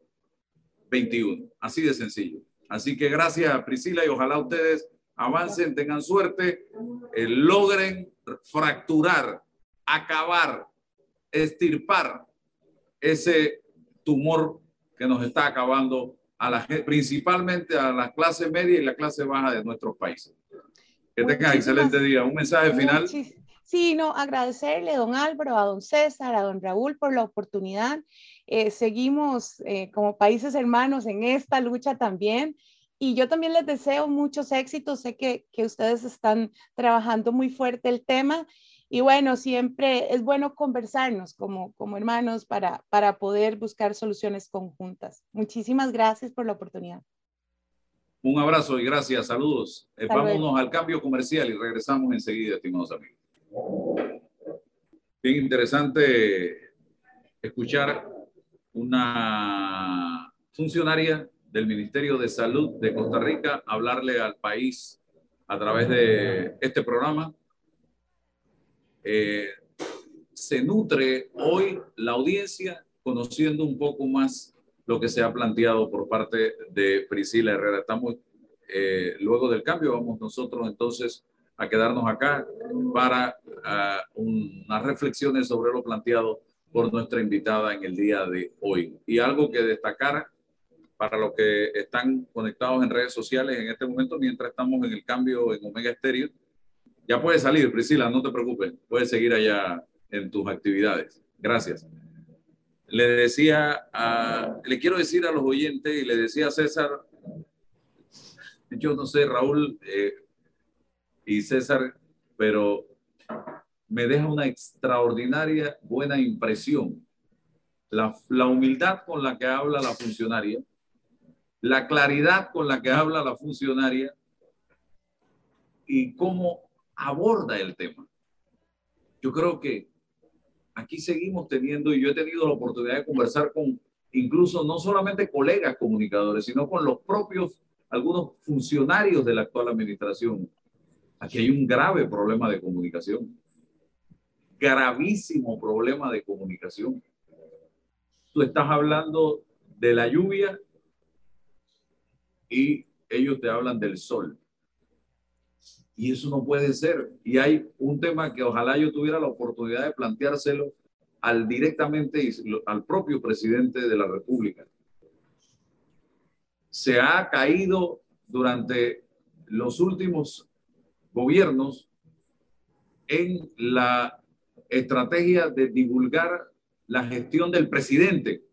XXI. Así de sencillo. Así que gracias Priscila y ojalá ustedes avancen, tengan suerte, eh, logren fracturar, acabar, estirpar ese tumor que nos está acabando a la principalmente a la clase media y la clase baja de nuestros países. Que tengan excelente día. Un mensaje final. No, agradecerle a don Álvaro, a don César, a don Raúl por la oportunidad eh, seguimos eh, como países hermanos en esta lucha también. Y yo también les deseo muchos éxitos. Sé que, que ustedes están trabajando muy fuerte el tema. Y bueno, siempre es bueno conversarnos como, como hermanos para, para poder buscar soluciones conjuntas. Muchísimas gracias por la oportunidad. Un abrazo y gracias. Saludos. Eh, vámonos al cambio comercial y regresamos enseguida, estimados amigos. Bien interesante escuchar una funcionaria del Ministerio de Salud de Costa Rica hablarle al país a través de este programa. Eh, se nutre hoy la audiencia conociendo un poco más lo que se ha planteado por parte de Priscila Herrera. Estamos eh, luego del cambio, vamos nosotros entonces a quedarnos acá para uh, unas reflexiones sobre lo planteado por nuestra invitada en el día de hoy. Y algo que destacar para los que están conectados en redes sociales en este momento, mientras estamos en el cambio en Omega Stereo, ya puede salir, Priscila, no te preocupes, puedes seguir allá en tus actividades. Gracias. Le decía, a, le quiero decir a los oyentes y le decía a César, yo no sé, Raúl eh, y César, pero me deja una extraordinaria buena impresión. La, la, humildad con la que habla la funcionaria, la claridad con la que habla la funcionaria y cómo aborda el tema. Yo creo que aquí seguimos teniendo, y yo he tenido la oportunidad de conversar con incluso no solamente colegas comunicadores, sino con los propios, algunos funcionarios de la actual administración. Aquí hay un grave problema de comunicación, gravísimo problema de comunicación. Tú estás hablando de la lluvia y ellos te hablan del sol. Y eso no puede ser. Y hay un tema que ojalá yo tuviera la oportunidad de planteárselo al directamente al propio presidente de la República. Se ha caído durante los últimos gobiernos en la estrategia de divulgar la gestión del presidente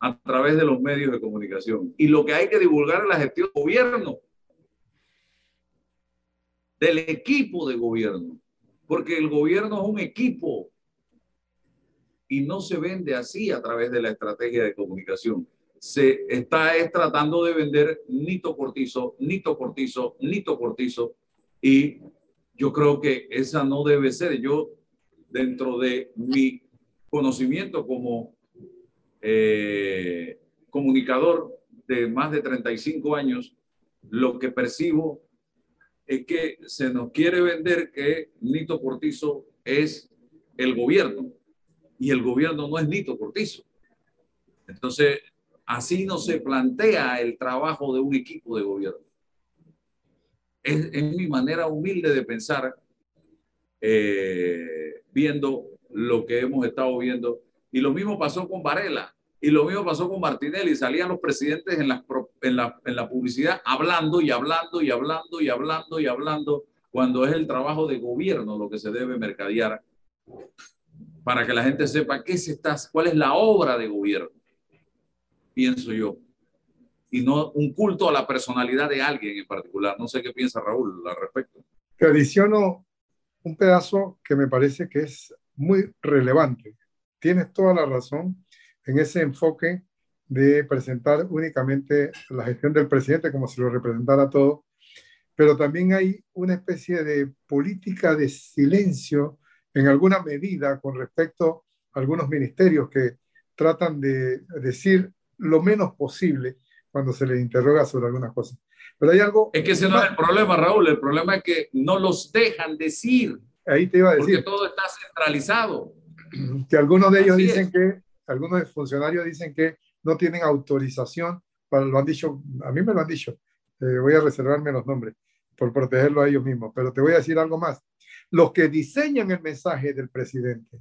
a través de los medios de comunicación. Y lo que hay que divulgar es la gestión del gobierno del equipo de gobierno, porque el gobierno es un equipo y no se vende así a través de la estrategia de comunicación. Se está es tratando de vender Nito Cortizo, Nito Cortizo, Nito Cortizo y yo creo que esa no debe ser. Yo, dentro de mi conocimiento como eh, comunicador de más de 35 años, lo que percibo es que se nos quiere vender que Nito Cortizo es el gobierno y el gobierno no es Nito Cortizo. Entonces, así no se plantea el trabajo de un equipo de gobierno. Es, mi manera humilde de pensar, eh, viendo lo que hemos estado viendo. Y lo mismo pasó con Varela. Y lo mismo pasó con Martinelli. Salían los presidentes en la, publicidad hablando y hablando y hablando y hablando y hablando, cuando es el trabajo de gobierno lo que se debe mercadear para que la gente sepa qué se está, cuál es la obra de gobierno, pienso yo. Y no un culto a la personalidad de alguien en particular. No sé qué piensa Raúl al respecto. Te adiciono un pedazo que me parece que es muy relevante. Tienes toda la razón en ese enfoque de presentar únicamente la gestión del presidente como si lo representara todo, pero también hay una especie de política de silencio en alguna medida con respecto a algunos ministerios que tratan de decir lo menos posible cuando se les interroga sobre algunas cosas. Pero hay algo... Es que ese no es el problema, Raúl. El problema es que no los dejan decir. Ahí te iba a decir. Porque todo está centralizado. <clears throat> Que algunos de ellos dicen que algunos funcionarios dicen que no tienen autorización, para, lo han dicho, a mí me lo han dicho, eh, voy a reservarme los nombres por protegerlo a ellos mismos, pero te voy a decir algo más. Los que diseñan el mensaje del presidente,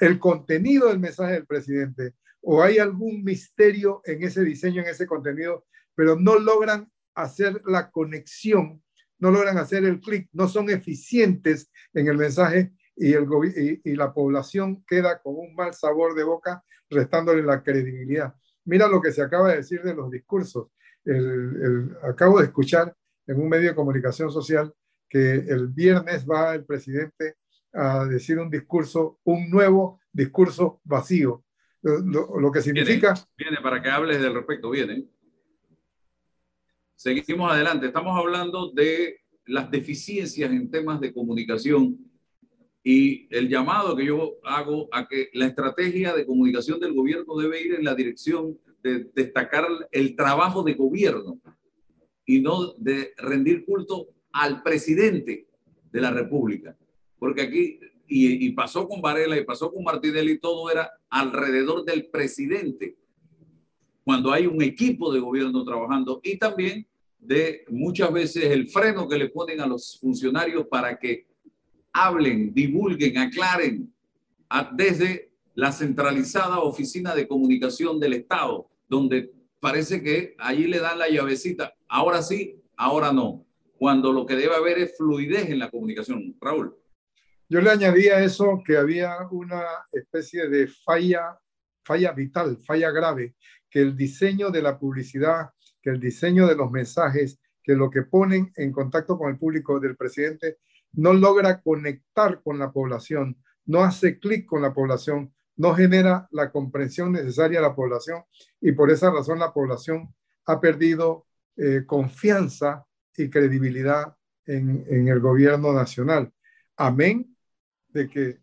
el contenido del mensaje del presidente, o hay algún misterio en ese diseño, en ese contenido, pero no logran hacer la conexión, no logran hacer el clic, no son eficientes en el mensaje, y, la población queda con un mal sabor de boca, restándole la credibilidad. Mira lo que se acaba de decir de los discursos. El, acabo de escuchar en un medio de comunicación social que el viernes va el presidente a decir un discurso, un nuevo discurso vacío. Lo, lo que significa... Viene, viene, para que hables del respecto, viene. Seguimos adelante. Estamos hablando de las deficiencias en temas de comunicación y el llamado que yo hago a que la estrategia de comunicación del gobierno debe ir en la dirección de destacar el trabajo de gobierno y no de rendir culto al presidente de la República. Porque aquí, y, pasó con Varela y pasó con Martinelli, todo era alrededor del presidente, cuando hay un equipo de gobierno trabajando y también de muchas veces el freno que le ponen a los funcionarios para que hablen, divulguen, aclaren desde la centralizada oficina de comunicación del Estado, donde parece que allí le dan la llavecita. Ahora sí, ahora no. Cuando lo que debe haber es fluidez en la comunicación. Raúl. Yo le añadía eso que había una especie de falla, falla vital, falla grave, que el diseño de la publicidad, que el diseño de los mensajes, que lo que ponen en contacto con el público del presidente no logra conectar con la población, no hace clic con la población, no genera la comprensión necesaria a la población y por esa razón la población ha perdido eh, confianza y credibilidad en el gobierno nacional. Amén de que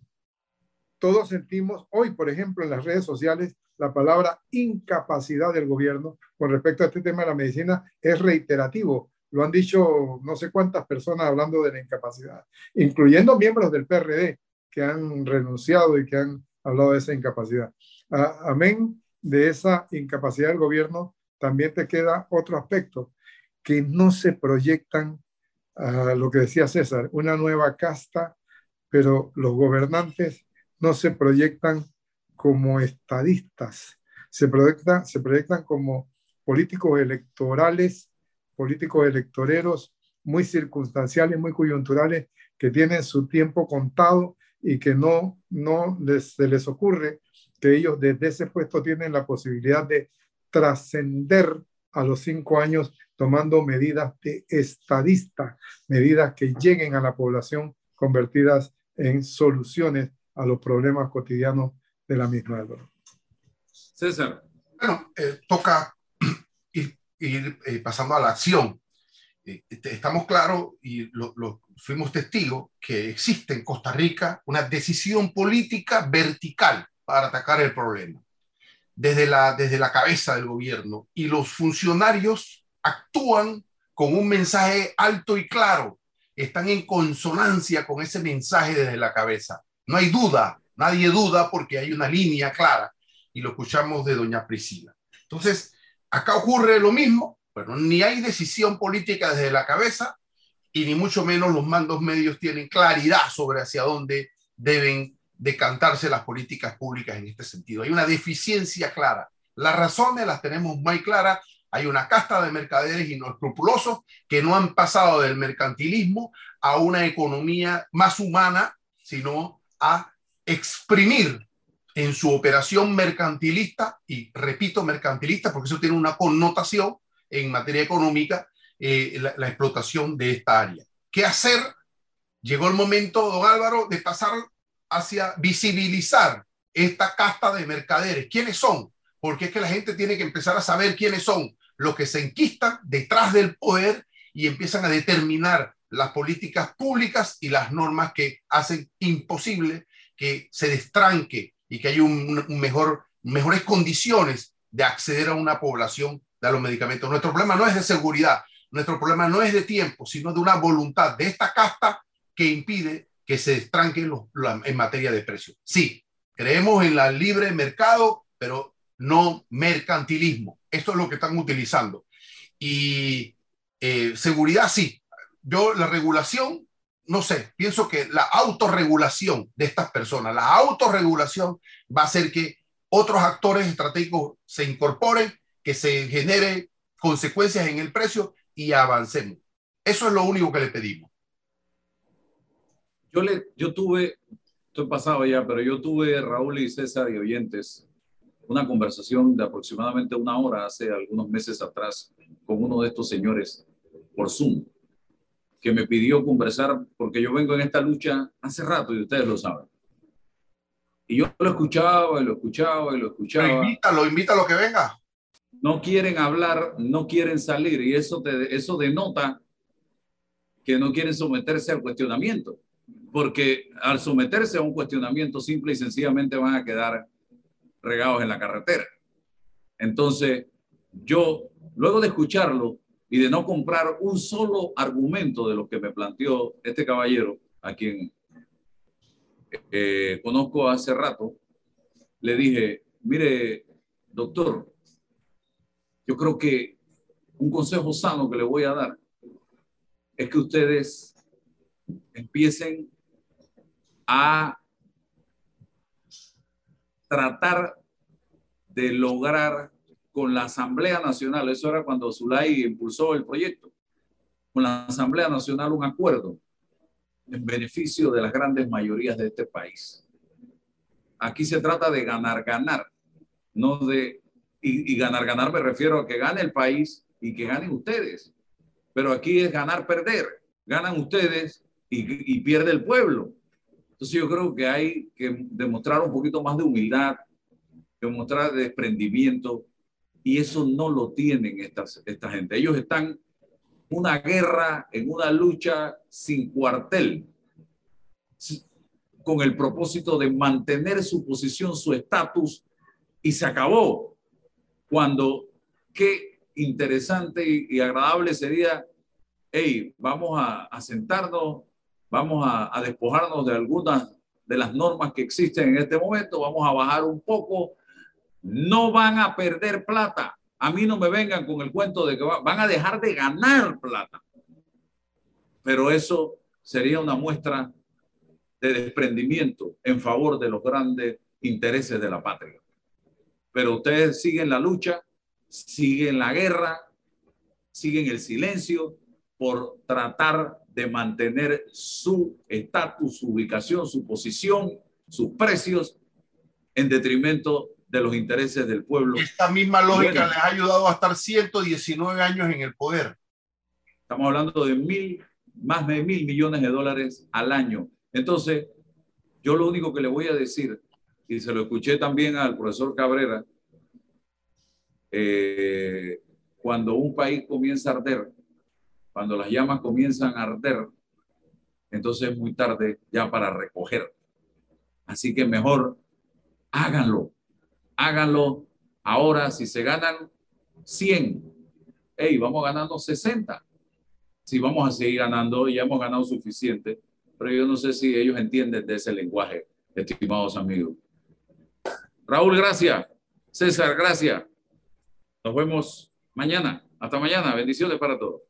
todos sentimos hoy, por ejemplo, en las redes sociales, la palabra incapacidad del gobierno con respecto a este tema de la medicina es reiterativo. Lo han dicho no sé cuántas personas hablando de la incapacidad, incluyendo miembros del PRD que han renunciado y que han hablado de esa incapacidad. amén de esa incapacidad del gobierno, también te queda otro aspecto, que no se proyectan, a lo que decía César, una nueva casta, pero los gobernantes no se proyectan como estadistas, se proyectan, se proyectan como políticos electorales, políticos electoreros muy circunstanciales, muy coyunturales, que tienen su tiempo contado y que no, no les, se les ocurre que ellos desde ese puesto tienen la posibilidad de trascender a los cinco años tomando medidas de estadista, medidas que lleguen a la población convertidas en soluciones a los problemas cotidianos de la misma, Álvaro. César. Bueno, eh, toca <clears throat> ir, eh, pasando a la acción. Eh, este, estamos claros y lo, fuimos testigos que existe en Costa Rica una decisión política vertical para atacar el problema desde la, desde la cabeza del gobierno y los funcionarios actúan con un mensaje alto y claro, están en consonancia con ese mensaje desde la cabeza. No hay duda Nadie duda porque hay una línea clara y lo escuchamos de doña Priscila. Entonces, acá ocurre lo mismo, pero ni hay decisión política desde la cabeza y ni mucho menos los mandos medios tienen claridad sobre hacia dónde deben decantarse las políticas públicas en este sentido. Hay una deficiencia clara. Las razones las tenemos muy claras. Hay una casta de mercaderes y no escrupulosos que no han pasado del mercantilismo a una economía más humana, sino a exprimir en su operación mercantilista, y repito mercantilista porque eso tiene una connotación en materia económica, eh, la, explotación de esta área. ¿Qué hacer? Llegó el momento, don Álvaro, de pasar hacia visibilizar esta casta de mercaderes. ¿Quiénes son? Porque es que la gente tiene que empezar a saber quiénes son los que se enquistan detrás del poder y empiezan a determinar las políticas públicas y las normas que hacen imposible que se destranque y que haya un, mejor, mejores condiciones de acceder a una población de los medicamentos. Nuestro problema no es de seguridad, nuestro problema no es de tiempo, sino de una voluntad de esta casta que impide que se destranque en materia de precio. Sí, creemos en el libre mercado, pero no mercantilismo. Esto es lo que están utilizando. Y eh, seguridad, sí. Yo, la regulación no sé, pienso que la autorregulación de estas personas, la autorregulación va a hacer que otros actores estratégicos se incorporen, que se genere consecuencias en el precio y avancemos. Eso es lo único que le pedimos. Yo, le, yo tuve, estoy pasado ya, pero yo tuve, Raúl y César y oyentes, una conversación de aproximadamente una hora hace algunos meses atrás con uno de estos señores por Zoom que me pidió conversar porque yo vengo en esta lucha hace rato y ustedes lo saben. Y yo lo escuchaba y lo escuchaba y lo escuchaba. Lo invita, lo invita a lo que venga. No quieren hablar, no quieren salir y eso, te, eso denota que no quieren someterse al cuestionamiento. Porque al someterse a un cuestionamiento simple y sencillamente van a quedar regados en la carretera. Entonces, yo, luego de escucharlo, y de no comprar un solo argumento de lo que me planteó este caballero, a quien eh, conozco hace rato, le dije, mire, doctor, yo creo que un consejo sano que le voy a dar es que ustedes empiecen a tratar de lograr con la Asamblea Nacional, eso era cuando Zulay impulsó el proyecto, con la Asamblea Nacional un acuerdo en beneficio de las grandes mayorías de este país. Aquí se trata de ganar, ganar, no de, y, ganar, ganar me refiero a que gane el país y que ganen ustedes. Pero aquí es ganar, perder. Ganan ustedes y, y pierde el pueblo. Entonces yo creo que hay que demostrar un poquito más de humildad, demostrar desprendimiento, y eso no lo tienen esta gente. Ellos están una guerra, en una lucha sin cuartel, con el propósito de mantener su posición, su estatus, y se acabó. Cuando, qué interesante y, agradable sería, hey, vamos a, sentarnos, vamos a, a despojarnos de algunas de las normas que existen en este momento, vamos a bajar un poco, no van a perder plata. A mí no me vengan con el cuento de que van a dejar de ganar plata. Pero eso sería una muestra de desprendimiento en favor de los grandes intereses de la patria. Pero ustedes siguen la lucha, siguen la guerra, siguen el silencio por tratar de mantener su estatus, su ubicación, su posición, sus precios en detrimento de los intereses del pueblo. Esta misma lógica les ha ayudado a estar 119 años en el poder. Estamos hablando de mil, más de mil millones de dólares al año. Entonces, yo lo único que le voy a decir, y se lo escuché también al profesor Cabrera, eh, cuando un país comienza a arder, cuando las llamas comienzan a arder, entonces es muy tarde ya para recoger. Así que mejor háganlo, háganlo ahora. Si se ganan 100, hey, vamos ganando 60. Si vamos a seguir ganando, ya hemos ganado suficiente, pero yo no sé si ellos entienden de ese lenguaje, estimados amigos. Raúl, gracias. César, gracias. Nos vemos mañana. Hasta mañana. Bendiciones para todos.